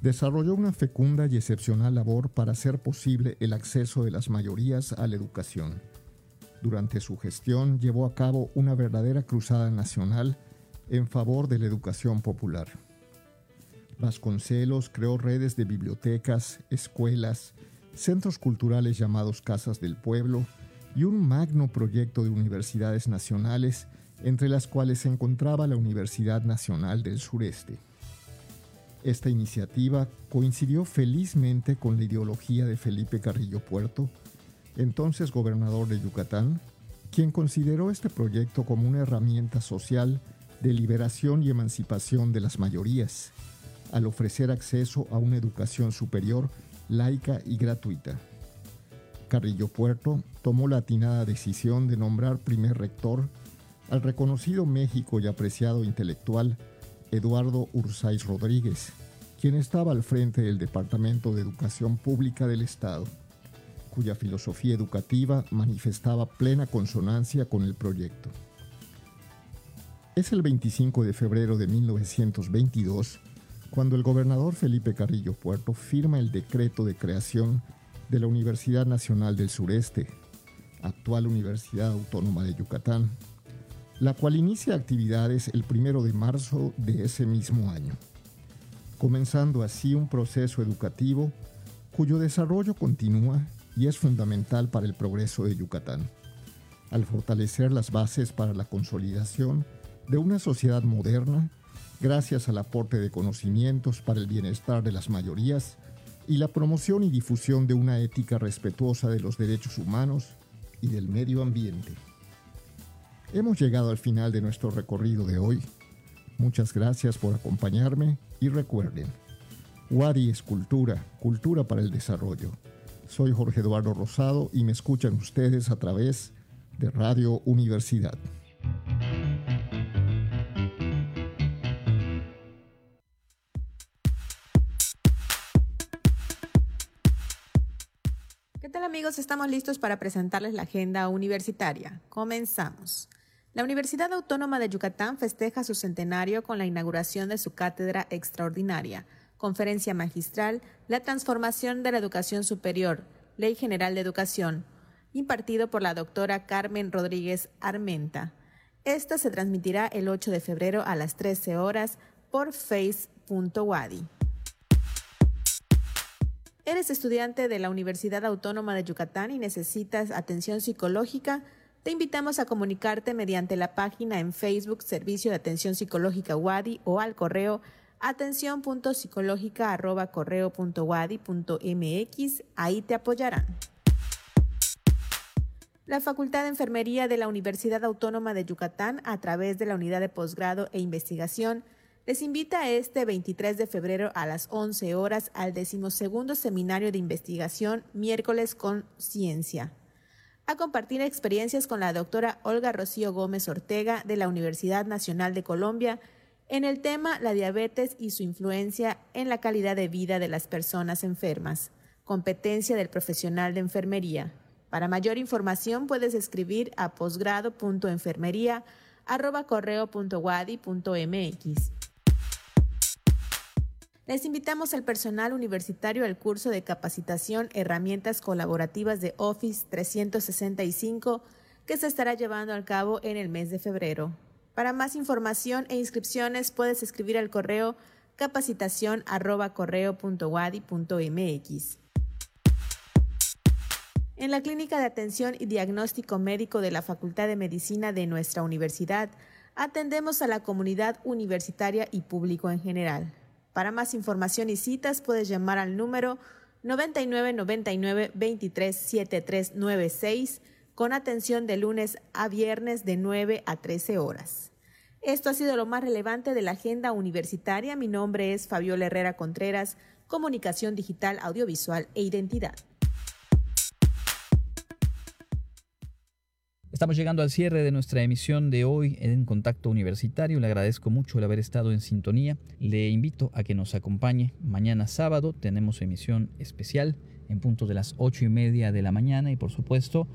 desarrolló una fecunda y excepcional labor para hacer posible el acceso de las mayorías a la educación. Durante su gestión llevó a cabo una verdadera cruzada nacional en favor de la educación popular. Vasconcelos creó redes de bibliotecas, escuelas, centros culturales llamados Casas del Pueblo y un magno proyecto de universidades nacionales entre las cuales se encontraba la Universidad Nacional del Sureste. Esta iniciativa coincidió felizmente con la ideología de Felipe Carrillo Puerto, entonces gobernador de Yucatán, quien consideró este proyecto como una herramienta social de liberación y emancipación de las mayorías, al ofrecer acceso a una educación superior, laica y gratuita. Carrillo Puerto tomó la atinada decisión de nombrar primer rector al reconocido México y apreciado intelectual Eduardo Ursáis Rodríguez, quien estaba al frente del Departamento de Educación Pública del Estado, cuya filosofía educativa manifestaba plena consonancia con el proyecto. Es el 25 de febrero de 1922 cuando el gobernador Felipe Carrillo Puerto firma el decreto de creación de la Universidad Nacional del Sureste, actual Universidad Autónoma de Yucatán, la cual inicia actividades el primero de marzo de ese mismo año, comenzando así un proceso educativo cuyo desarrollo continúa y es fundamental para el progreso de Yucatán, al fortalecer las bases para la consolidación de una sociedad moderna gracias al aporte de conocimientos para el bienestar de las mayorías y la promoción y difusión de una ética respetuosa de los derechos humanos y del medio ambiente. Hemos llegado al final de nuestro recorrido de hoy. Muchas gracias por acompañarme y recuerden, Wadi es cultura, cultura para el desarrollo. Soy Jorge Eduardo Rosado y me escuchan ustedes a través de Radio Universidad. ¿Qué tal amigos? Estamos listos para presentarles la agenda universitaria. Comenzamos. La Universidad Autónoma de Yucatán festeja su centenario con la inauguración de su cátedra extraordinaria, conferencia magistral, La transformación de la educación superior, Ley General de Educación, impartido por la doctora Carmen Rodríguez Armenta. Esta se transmitirá el 8 de febrero a las 13 horas por face.wadi. ¿Eres estudiante de la Universidad Autónoma de Yucatán y necesitas atención psicológica? Te invitamos a comunicarte mediante la página en Facebook Servicio de Atención Psicológica Wadi o al correo atención.psicológica.correo.wadi.mx. Ahí te apoyarán. La Facultad de Enfermería de la Universidad Autónoma de Yucatán, a través de la Unidad de Posgrado e Investigación, les invita este 23 de febrero a las 11 horas al decimosegundo Seminario de Investigación Miércoles con Ciencia a compartir experiencias con la doctora Olga Rocío Gómez Ortega de la Universidad Nacional de Colombia en el tema la diabetes y su influencia en la calidad de vida de las personas enfermas, competencia del profesional de enfermería. Para mayor información puedes escribir a posgrado.enfermería@correo.wadi.mx. Les invitamos al personal universitario al curso de capacitación Herramientas Colaborativas de Office 365 que se estará llevando a cabo en el mes de febrero. Para más información e inscripciones puedes escribir al correo capacitación@correo.wadi.mx. En la Clínica de Atención y Diagnóstico Médico de la Facultad de Medicina de nuestra universidad, atendemos a la comunidad universitaria y público en general. Para más información y citas puedes llamar al número 9999 237396 con atención de lunes a viernes de 9 a 13 horas. Esto ha sido lo más relevante de la agenda universitaria. Mi nombre es Fabiola Herrera Contreras, Comunicación Digital, Audiovisual e Identidad. Estamos llegando al cierre de nuestra emisión de hoy en Contacto Universitario. Le agradezco mucho el haber estado en sintonía. Le invito a que nos acompañe mañana sábado. Tenemos emisión especial en punto de las ocho y media de la mañana y por supuesto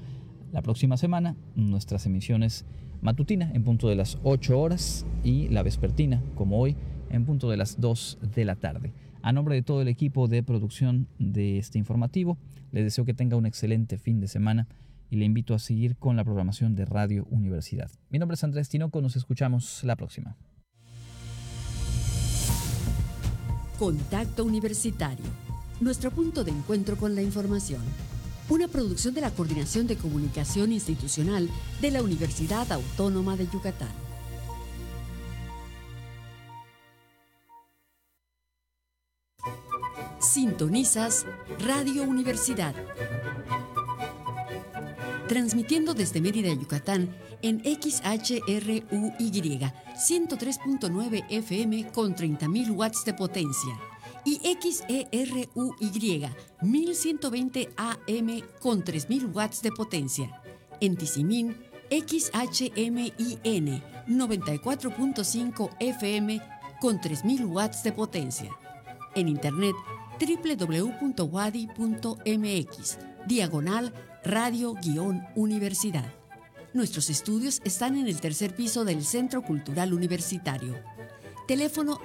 la próxima semana nuestras emisiones matutina en punto de las 8 horas y la vespertina como hoy en punto de las 2 de la tarde. A nombre de todo el equipo de producción de este informativo, les deseo que tenga un excelente fin de semana y le invito a seguir con la programación de Radio Universidad. Mi nombre es Andrés Tinoco, nos escuchamos la próxima. Contacto Universitario, nuestro punto de encuentro con la información. Una producción de la Coordinación de Comunicación Institucional de la Universidad Autónoma de Yucatán. Sintonizas Radio Universidad. Transmitiendo desde Mérida, Yucatán, en XHRUY 103.9 FM con 30.000 watts de potencia y XERUY 1120 AM con 3.000 watts de potencia. En Tizimín, XHMIN 94.5 FM con 3.000 watts de potencia. En Internet, www.wadi.mx, diagonal radio-universidad. Nuestros estudios están en el tercer piso del Centro Cultural Universitario. Teléfono